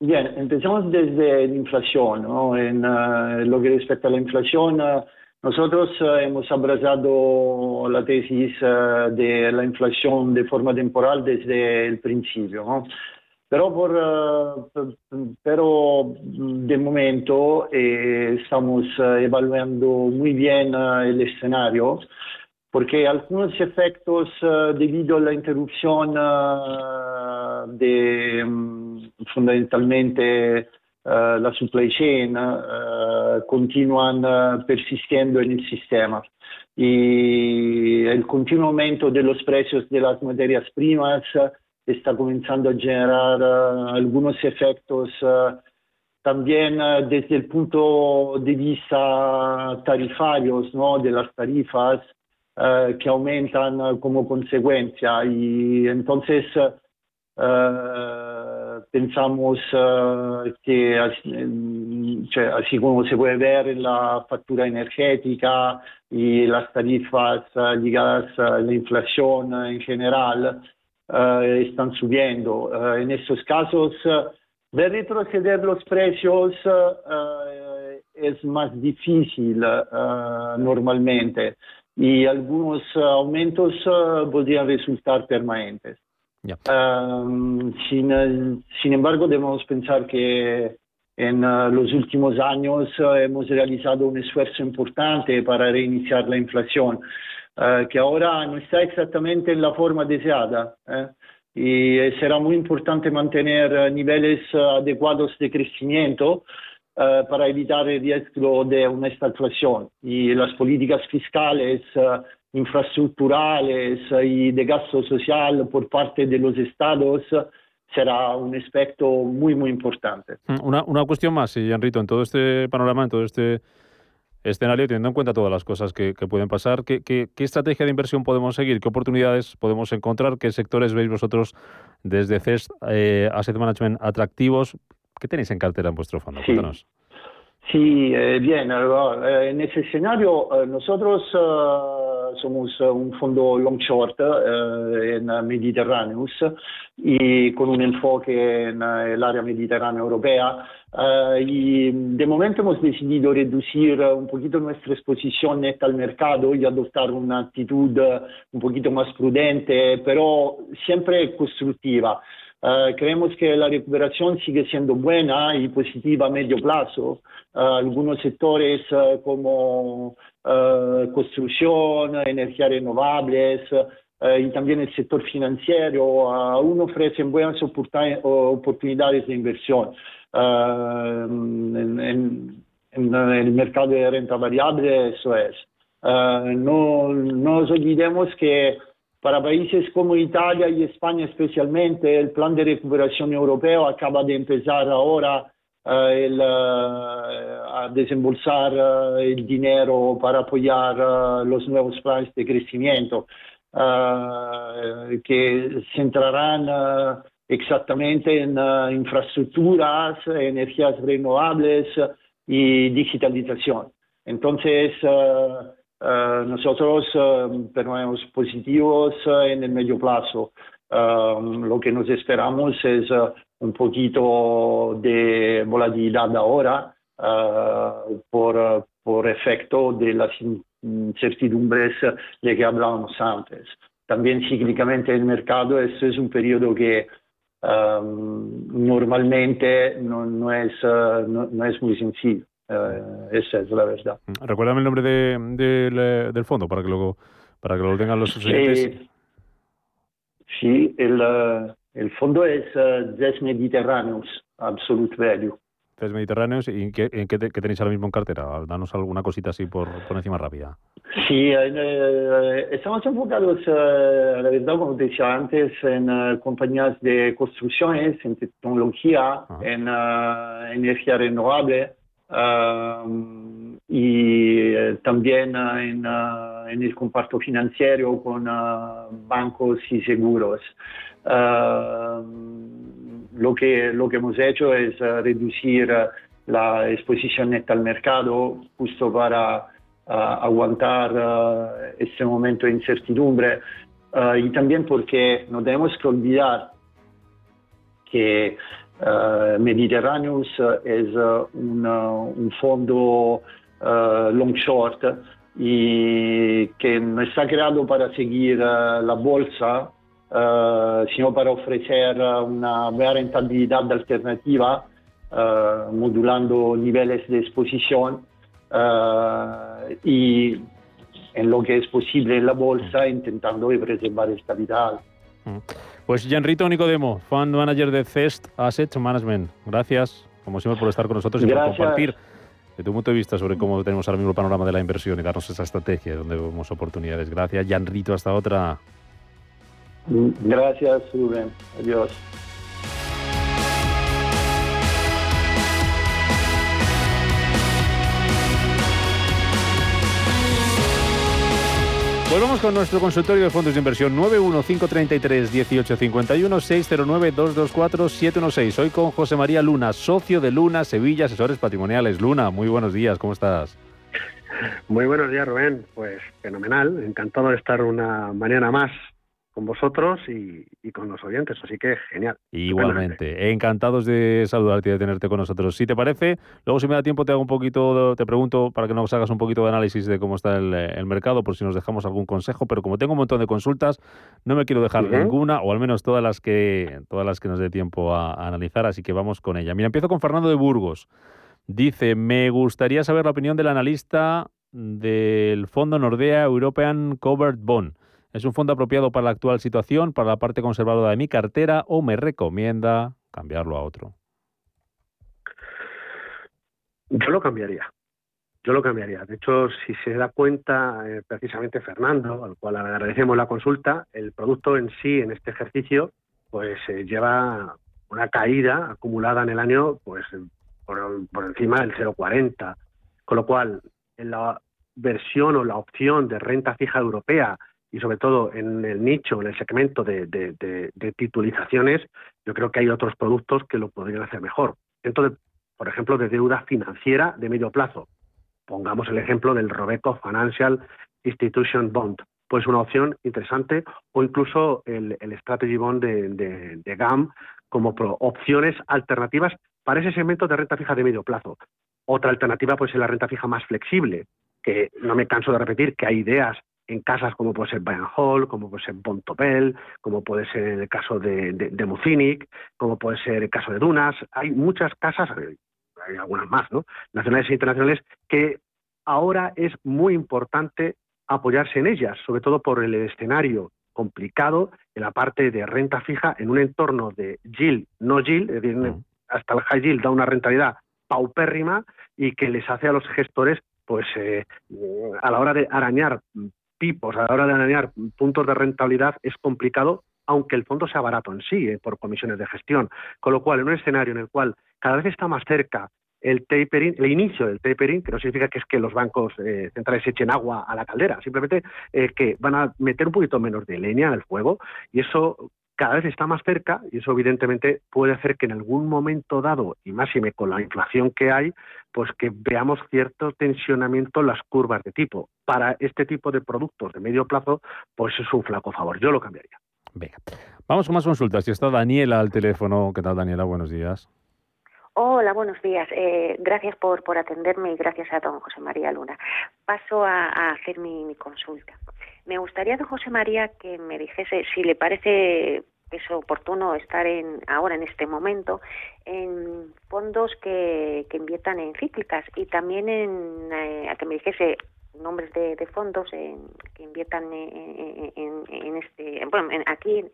bien, empezamos desde la inflación. ¿no? En uh, lo que respecta a la inflación, uh, nosotros uh, hemos abrazado la tesis de la inflación de forma temporal desde el principio. ¿no? Pero, por, eh, pero de momento eh, estamos eh, evaluando muy bien el escenario porque algunos efectos debido a la interrupción de mm, fundamentalmente la supply chain continúan persistiendo en el sistema. Y el continuo aumento de los precios de las materias primas está comenzando a generar algunos efectos uh, también uh, desde el punto de vista tarifarios, ¿no? de las tarifas que aumentan como consecuencia. Y entonces pensamos que así, cioè, así como se puede ver la factura energética y las tarifas ligadas a la inflación en general, eh, están subiendo. Eh, en estos casos, eh, ver retroceder los precios es más difícil normalmente y algunos aumentos podrían resultar permanentes. Sin, sin, embargo, debemos pensar que en los últimos años hemos realizado un esfuerzo importante para reiniciar la inflación. Eh, que ahora no está exactamente en la forma deseada. ¿eh? Y será muy importante mantener niveles adecuados de crecimiento para evitar el riesgo de una estagflación. Y las políticas fiscales, infraestructurales y de gasto social por parte de los estados será un aspecto muy, muy importante. Mm, una, una cuestión más, Enrito, en todo este panorama, en todo este escenario, teniendo en cuenta todas las cosas que, pueden pasar, ¿qué, ¿qué, estrategia de inversión podemos seguir? ¿Qué oportunidades podemos encontrar? ¿Qué sectores veis vosotros desde CES eh, Asset Management atractivos? ¿Qué tenéis en cartera en vuestro fondo? Cuéntanos. Sí, eh, bien, eh, en ese escenario nosotros somos un fondo long short en Mediterráneos y con un enfoque en el área mediterránea europea. y de momento hemos decidido reducir un poquito nuestra exposición neta al mercado y adoptar una actitud un poquito más prudente, pero siempre constructiva. creemos que la recuperación sigue siendo buena y positiva a medio plazo. algunos sectores como eh, construcción, energías renovables eh, y también el sector financiero, aún ofrecen buenas oportunidades de inversión. Eh, en, el mercado de renta variable eso es. no, no nos olvidemos que para países como Italia y España especialmente, el plan de recuperación europeo acaba de empezar ahora eh, el, eh, a desembolsar eh, el dinero para apoyar los nuevos planes de crecimiento que centrarán exactamente en infraestructuras, energías renovables y digitalización. Entonces, nosotros permanecemos positivos en el medio plazo. lo que nos esperamos es un poquito de volatilidad ahora uh, por, por efecto de las incertidumbres de que hablábamos antes. También cíclicamente el mercado, esto es un periodo que um, normalmente no, no, es, uh, no, no, es muy sencillo. Uh, esa es la verdad. Recuérdame el nombre de, de, del fondo para que luego para que lo tengan los oyentes. Sí el, el fondo es uh, ZES Mediterráneos, Absolute Value. ZES Mediterráneos, ¿y qué, en qué, tenéis ahora mismo en cartera? Danos alguna cosita así por, por encima rápida. Sí, eh, eh, estamos enfocados, eh, la verdad, como decía antes, en compañías de construcciones, en tecnología, en energía renovable y también en, en el comparto financiero con bancos y seguros. Uh, lo, que, lo que hemos hecho es uh, reducir uh, la exposición neta al mercado justo para aguantar este momento de incertidumbre. Y también porque no tenemos que olvidar que Mediterraneous es un, un fondo long short y que no está creado para seguir la bolsa eh, sino para ofrecer una rentabilidad alternativa, eh, modulando niveles de exposición eh, y en lo que es posible en la bolsa, intentando preservar estabilidad. Mm. Pues Gianrito Nicodemo, Fund Manager de CEST Asset Management. Gracias, como siempre, por estar con nosotros y por compartir de tu punto de vista sobre cómo tenemos ahora mismo el panorama de la inversión y darnos esa estrategia donde vemos oportunidades. Gracias, Gianrito. Hasta otra. Gracias, Rubén. Adiós. Volvamos con nuestro consultorio de fondos de inversión 915331851-609224716. Hoy con José María Luna, socio de Luna Sevilla Asesores Patrimoniales. Luna, muy buenos días, ¿cómo estás? Muy buenos días, Rubén. Pues fenomenal, encantado de estar una mañana más con vosotros y, con los oyentes, así que genial. Igualmente, encantados de saludarte y de tenerte con nosotros. Si te parece, luego si me da tiempo te hago un poquito, te pregunto para que nos hagas un poquito de análisis de cómo está el, mercado, por si nos dejamos algún consejo, pero como tengo un montón de consultas, no me quiero dejar ninguna, o al menos todas las que, todas las que nos dé tiempo a, a analizar, así que vamos con ella. Mira, empiezo con Fernando de Burgos. Dice, me gustaría saber la opinión del analista del fondo Nordea European Covered Bond. ¿Es un fondo apropiado para la actual situación, para la parte conservadora de mi cartera o me recomienda cambiarlo a otro? Yo lo cambiaría. Yo lo cambiaría. De hecho, si se da cuenta eh, precisamente Fernando, al cual agradecemos la consulta, el producto en sí, en este ejercicio, pues eh, lleva una caída acumulada en el año pues por, por encima del 0,40. Con lo cual, en la versión o la opción de renta fija europea y sobre todo en el nicho, en el segmento de, de, titulizaciones, yo creo que hay otros productos que lo podrían hacer mejor. Entonces, por ejemplo, de deuda financiera de medio plazo. Pongamos el ejemplo del Robeco Financial Institution Bond. Pues una opción interesante, o incluso el, Strategy Bond de, GAM como opciones alternativas para ese segmento de renta fija de medio plazo. Otra alternativa puede ser la renta fija más flexible, que no me canso de repetir que hay ideas en casas como puede ser Bayern Hall, como puede ser Bontobel, como puede ser el caso de, de, Mucinic, como puede ser el caso de Dunas. Hay muchas casas, hay algunas más, ¿no? nacionales e internacionales, que ahora es muy importante apoyarse en ellas, sobre todo por el escenario complicado en la parte de renta fija en un entorno de yield, no yield, es decir, mm. hasta el high yield da una rentabilidad paupérrima y que les hace a los gestores pues eh, a la hora de arañar tipos, a la hora de arañar puntos de rentabilidad es complicado, aunque el fondo sea barato en sí, eh, por comisiones de gestión. Con lo cual, en un escenario en el cual cada vez está más cerca el tapering, el inicio del tapering, que no significa que es que los bancos eh, centrales echen agua a la caldera, simplemente que van a meter un poquito menos de leña en el fuego y eso cada vez está más cerca y eso evidentemente puede hacer que en algún momento dado, y más me con la inflación que hay, pues que veamos cierto tensionamiento en las curvas de tipo. Para este tipo de productos de medio plazo, pues es un flaco favor. Yo lo cambiaría. Venga, vamos con más consultas. Y está Daniela al teléfono. ¿Qué tal, Daniela? Buenos días. Hola, buenos días. Eh, gracias por, por atenderme y gracias a don José María Luna. Paso a, a hacer mi, mi consulta. Me gustaría, don José María, que me dijese si le parece es oportuno estar en ahora en este momento en fondos que, que inviertan en cíclicas y también en eh, a que me dijese nombres de, fondos que inviertan en, este bueno aquí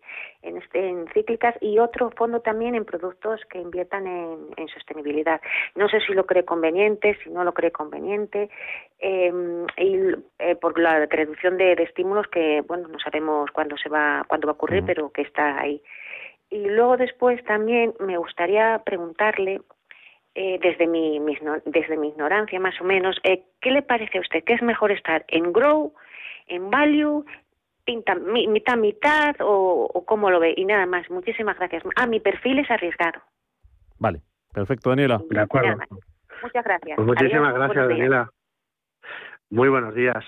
en este en cíclicas y otro fondo también en productos que inviertan en, sostenibilidad. No sé si lo cree conveniente si no lo cree conveniente em, y eh, por la reducción de, estímulos que bueno no sabemos cuándo se va cuándo va a ocurrir pero que está ahí. Y luego después también me gustaría preguntarle eh, desde, mi, desde mi ignorancia más o menos, eh, ¿qué le parece a usted? ¿Qué es mejor estar en grow, en value, mitad mitad o, cómo lo ve? Y nada más, muchísimas gracias. Ah, mi perfil es arriesgado. Vale, perfecto, Daniela. De acuerdo. Muchas gracias. Pues muchísimas gracias, Daniela. Muy buenos días.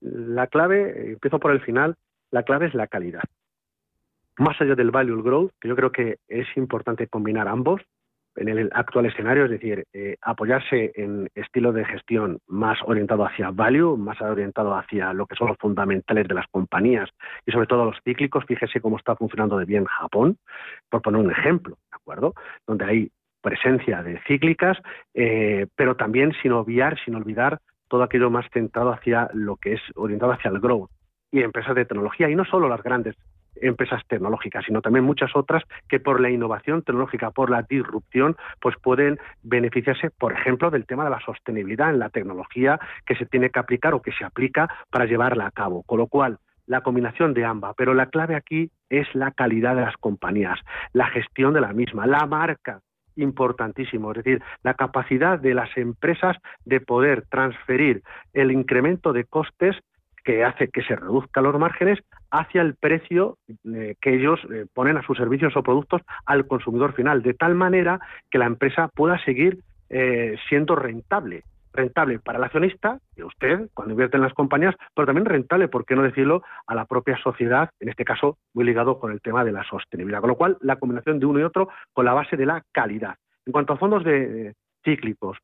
La clave, empiezo por el final, la clave es la calidad. Más allá del value, el growth, que yo creo que es importante combinar ambos, en el actual escenario, es decir, eh, apoyarse en estilo de gestión más orientado hacia value, más orientado hacia lo que son los fundamentales de las compañías y sobre todo los cíclicos. Fíjese cómo está funcionando de bien Japón, por poner un ejemplo, ¿de acuerdo? Donde hay presencia de cíclicas, eh, pero también sin obviar, sin olvidar todo aquello más centrado hacia lo que es orientado hacia el growth y empresas de tecnología, y no solo las grandes empresas tecnológicas, sino también muchas otras que por la innovación tecnológica, por la disrupción, pues pueden beneficiarse, por ejemplo, del tema de la sostenibilidad en la tecnología que se tiene que aplicar o que se aplica para llevarla a cabo. Con lo cual, la combinación de ambas, pero la clave aquí es la calidad de las compañías, la gestión de la misma, la marca, importantísimo, es decir, la capacidad de las empresas de poder transferir el incremento de costes que hace que se reduzcan los márgenes hacia el precio eh, que ellos eh, ponen a sus servicios o productos al consumidor final, de tal manera que la empresa pueda seguir eh, siendo rentable. Rentable para el accionista, y usted, cuando invierte en las compañías, pero también rentable, por qué no decirlo, a la propia sociedad, en este caso muy ligado con el tema de la sostenibilidad. Con lo cual, la combinación de uno y otro con la base de la calidad. En cuanto a fondos de cíclicos,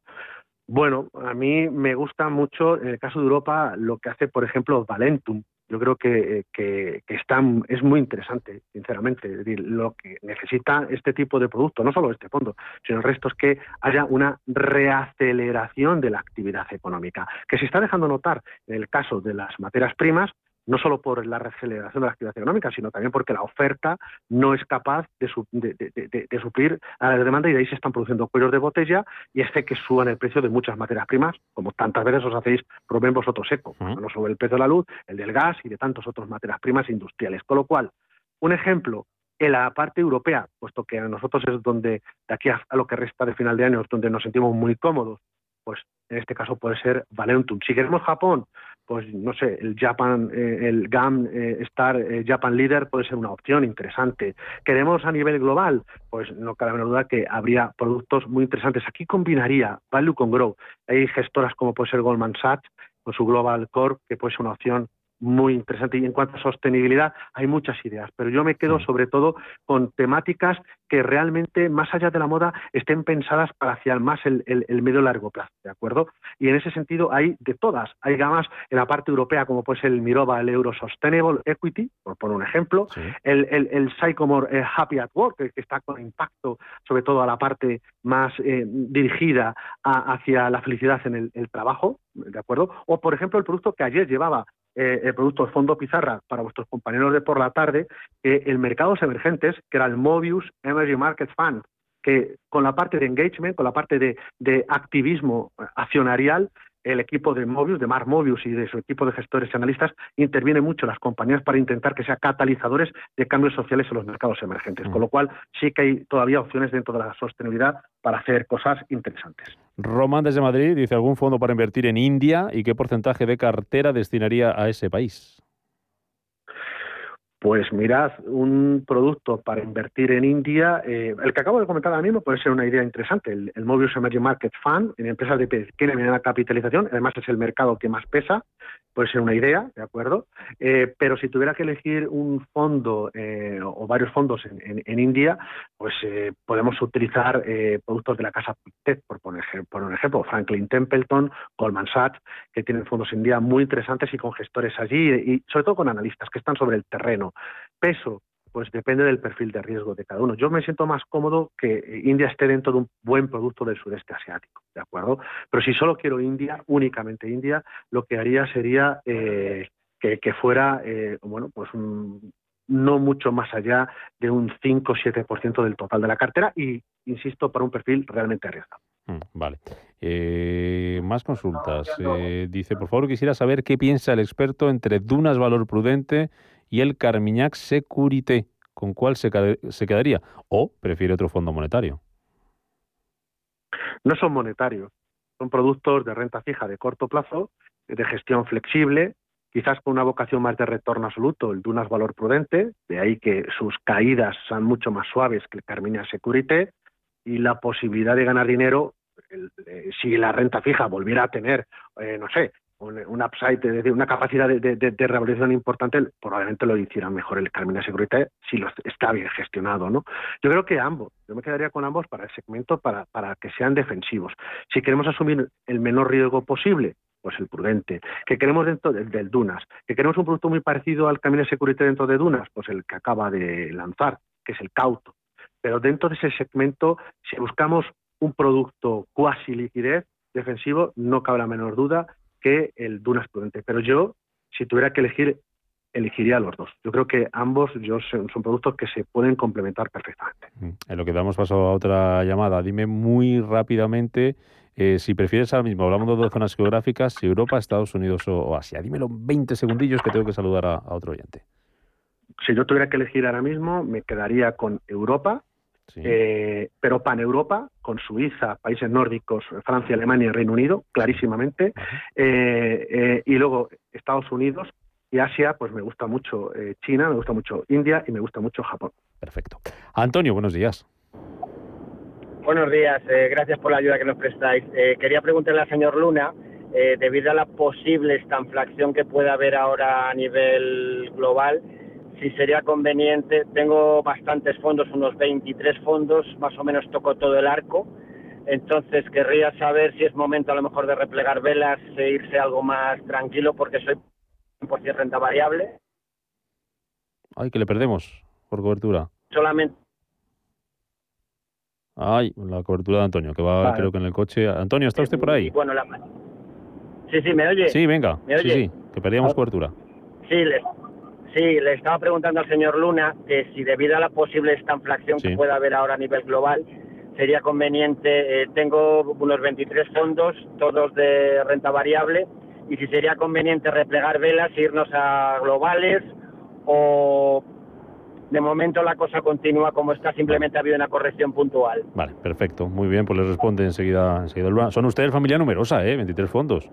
bueno, a mí me gusta mucho, en el caso de Europa, lo que hace, por ejemplo, Valentum. yo creo que, que, es muy interesante, sinceramente. Es decir, lo que necesita este tipo de producto, no solo este fondo, sino el resto es que haya una reaceleración de la actividad económica, que se está dejando notar en el caso de las materias primas, no solo por la reaceleración de la actividad económica, sino también porque la oferta no es capaz de, suplir a la demanda y de ahí se están produciendo cuellos de botella y hace que suban el precio de muchas materias primas, como tantas veces os hacéis proben vosotros eco, no sube el precio de la luz, el del gas y de tantas otras materias primas industriales. Con lo cual, un ejemplo en la parte europea, puesto que a nosotros es donde, de aquí a, lo que resta de final de año, es donde nos sentimos muy cómodos, pues en este caso puede ser Valentum. Si queremos Japón, pues no sé, el Japan, eh, el GAM eh, Star eh, Japan Leader puede ser una opción interesante. Queremos a nivel global, pues no cabe menor duda que habría productos muy interesantes. Aquí combinaría Value con Grow. Hay gestoras como puede ser Goldman Sachs con su Global Core, que puede ser una opción muy interesante. Y en cuanto a sostenibilidad, hay muchas ideas, pero yo me quedo sobre todo con temáticas que realmente, más allá de la moda, estén pensadas para hacia más el, el, medio largo plazo, ¿de acuerdo? Y en ese sentido hay de todas. Hay gamas en la parte europea, como puede ser el Mirova, el Euro Sustainable Equity, por poner un ejemplo, el, el, el Sycomore eh, Happy at Work, que está con impacto sobre todo a la parte más eh, dirigida hacia la felicidad en el trabajo, ¿de acuerdo? O, por ejemplo, el producto que ayer llevaba eh, el producto Fondo Pizarra para vuestros compañeros de por la tarde, que el mercados emergentes, que era el Mobius Emerging Market Fund, que con la parte de engagement, con la parte de, de activismo accionarial, el equipo de Mobius, de Mark Mobius y de su equipo de gestores y analistas, interviene mucho las compañías para intentar que sean catalizadores de cambios sociales en los mercados emergentes. Con lo cual, sí que hay todavía opciones dentro de la sostenibilidad para hacer cosas interesantes. Román desde Madrid dice algún fondo para invertir en India y qué porcentaje de cartera destinaría a ese país. Pues mirad, un producto para invertir en India, eh, el que acabo de comentar ahora mismo puede ser una idea interesante, el, Mobius Emerging Market Fund, en empresas de pequeña y mediana capitalización, además es el mercado que más pesa, puede ser una idea, ¿de acuerdo? Eh, pero si tuviera que elegir un fondo eh, o varios fondos en, India, pues podemos utilizar productos de la casa Pictet, por poner por un ejemplo, Franklin Templeton, Goldman Sachs, que tienen fondos en India muy interesantes y con gestores allí y sobre todo con analistas que están sobre el terreno. Peso, pues depende del perfil de riesgo de cada uno. Yo me siento más cómodo que India esté dentro de un buen producto del sudeste asiático, ¿de acuerdo? Pero si solo quiero India, únicamente India, lo que haría sería eh, que, fuera, eh, bueno, pues no mucho más allá de un 5 o 7% del total de la cartera y, insisto, para un perfil realmente arriesgado. Mm, vale. Eh, más consultas. dice, por favor, quisiera saber qué piensa el experto entre Dunas Valor Prudente y el Carmignac Securité. ¿Con cuál se, quedaría? ¿O prefiere otro fondo monetario? No son monetarios, son productos de renta fija de corto plazo, de gestión flexible, quizás con una vocación más de retorno absoluto, el Dunas Valor Prudente, de ahí que sus caídas son mucho más suaves que el Carmignac Securité, y la posibilidad de ganar dinero, eh, si la renta fija volviera a tener, eh, no sé, un, upside, es decir, una capacidad de, de, revalorización importante, probablemente lo hiciera mejor el Carmina Securité si lo está bien gestionado, ¿no? Yo creo que ambos, yo me quedaría con ambos para el segmento, para, para que sean defensivos. Si queremos asumir el menor riesgo posible, pues el prudente. ¿Que queremos dentro del, Dunas? ¿Que queremos un producto muy parecido al Camino Security dentro de Dunas? Pues el que acaba de lanzar, que es el Cauto. Pero dentro de ese segmento, si buscamos un producto cuasi liquidez defensivo, no cabe la menor duda que el Dunas Prudente. Pero yo, si tuviera que elegir, elegiría los dos. Yo creo que ambos yo, son, productos que se pueden complementar perfectamente. Mm. En lo que damos paso a otra llamada, dime muy rápidamente eh, si prefieres ahora mismo, hablamos de dos zonas geográficas, Europa, Estados Unidos o, Asia. Dímelo 20 segundillos que tengo que saludar a, a otro oyente. Si yo tuviera que elegir ahora mismo, me quedaría con Europa, eh, pero pan-Europa, con Suiza, países nórdicos, Francia, Alemania y Reino Unido, clarísimamente, eh, eh, y luego Estados Unidos y Asia, pues me gusta mucho China, me gusta mucho India y me gusta mucho Japón. Perfecto. Antonio, buenos días. Buenos días, gracias por la ayuda que nos prestáis. quería preguntarle al señor Luna, debido a la posible estanflación que pueda haber ahora a nivel global, si sería conveniente. Tengo bastantes fondos, unos 23 fondos, más o menos toco todo el arco. Entonces querría saber si es momento a lo mejor de replegar velas e irse algo más tranquilo porque soy 100% renta variable. Ay, que le perdemos por cobertura. Solamente. Ay, la cobertura de Antonio, que va creo que en el coche. Antonio, ¿está usted por ahí? Bueno, la... Sí, sí, ¿me oye? Sí, venga. ¿Me Sí, oye? sí, que perdíamos cobertura. Sí, le, sí, le estaba preguntando al señor Luna que si debido a la posible estanflación Sí. que pueda haber ahora a nivel global, sería conveniente, eh, tengo unos 23 fondos, todos de renta variable, y si sería conveniente replegar velas e irnos a globales o de momento la cosa continúa como está, simplemente ha habido una corrección puntual. Vale, perfecto. Muy bien, pues le responde enseguida, enseguida Luna. Son ustedes familia numerosa, ¿eh? 23 fondos.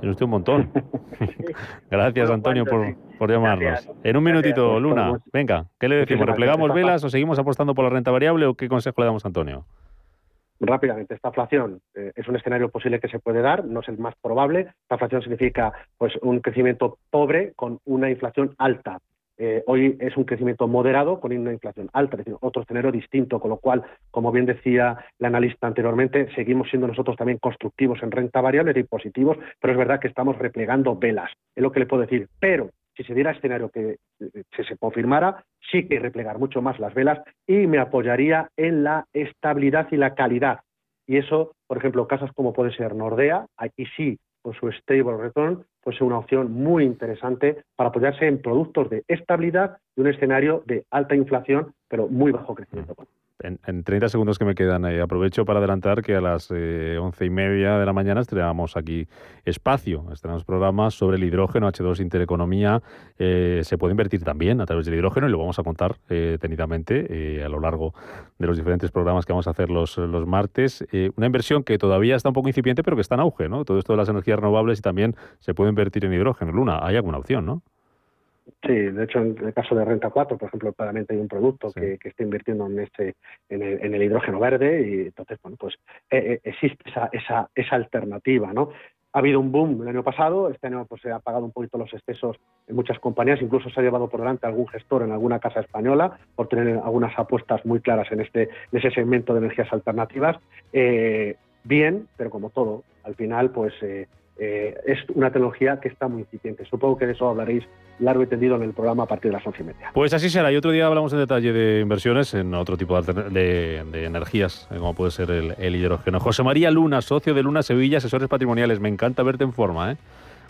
Tiene usted un montón. Gracias, Antonio, por, por llamarnos. En un minutito, Luna, venga, ¿qué le decimos? ¿Replegamos velas o seguimos apostando por la renta variable o qué consejo le damos a Antonio? rápidamente, esta inflación eh, es un escenario posible que se puede dar, no es el más probable. Esta inflación significa pues un crecimiento pobre con una inflación alta. Eh, hoy es un crecimiento moderado con una inflación alta, es decir, otro escenario distinto, con lo cual, como bien decía el analista anteriormente, seguimos siendo nosotros también constructivos en renta variable y positivos, pero es verdad que estamos replegando velas, es lo que le puedo decir. Pero si se diera escenario que eh, se, se confirmara, sí que que replegar mucho más las velas y me apoyaría en la estabilidad y la calidad. Y eso, por ejemplo, casas como puede ser Nordea, aquí sí, con su stable return, pues es una opción muy interesante para apoyarse en productos de estabilidad y un escenario de alta inflación, pero muy bajo crecimiento. En, en 30 segundos que me quedan, aprovecho para adelantar que a las eh, once y media de la mañana estrenamos aquí Espacio. Estrenamos programas sobre el hidrógeno, H2 Intereconomía. Eh, se puede invertir también a través del hidrógeno y lo vamos a contar eh, detenidamente eh, a lo largo de los diferentes programas que vamos a hacer los, los martes. Una inversión que todavía está un poco incipiente, pero que está en auge, ¿no? Todo esto de las energías renovables y también se puede invertir en hidrógeno. Luna, hay alguna opción, ¿no? Sí, de hecho, en el caso de Renta 4, por ejemplo, claramente hay un producto que, que está invirtiendo en este, en el, en el hidrógeno verde y entonces, bueno, pues eh, eh, existe esa, esa, esa alternativa, ¿no? Ha habido un boom el año pasado, este año pues se ha pagado un poquito los excesos en muchas compañías, incluso se ha llevado por delante algún gestor en alguna casa española por tener algunas apuestas muy claras en este en ese segmento de energías alternativas. Eh, bien, pero como todo, al final pues eh, eh, es una tecnología que está muy incipiente. Supongo que de eso hablaréis largo y tendido en el programa a partir de las once y media. Pues así será. Y otro día hablamos en detalle de inversiones en otro tipo de, alter- de- de energías, eh, como puede ser el, el hidrógeno. José María Luna, socio de Luna Sevilla, asesores patrimoniales. Me encanta verte en forma, ¿eh?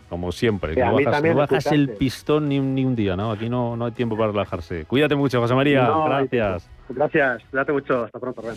Como siempre. No bajas, también no bajas el pistón ni, un- ni un día, ¿no? Aquí no, no hay tiempo para relajarse. Cuídate mucho, José María. No, Gracias. Gracias, cuídate mucho. Hasta pronto, Rubén.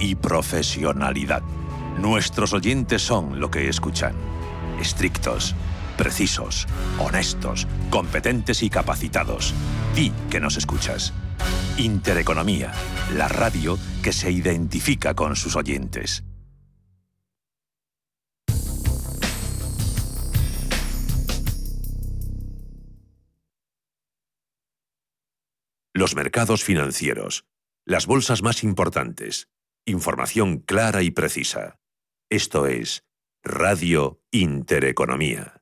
y profesionalidad. Nuestros oyentes son lo que escuchan. Estrictos, precisos, honestos, competentes y capacitados. Di que nos escuchas. Intereconomía, la radio que se identifica con sus oyentes. Los mercados financieros, las bolsas más importantes, información clara y precisa. Esto es Radio Intereconomía.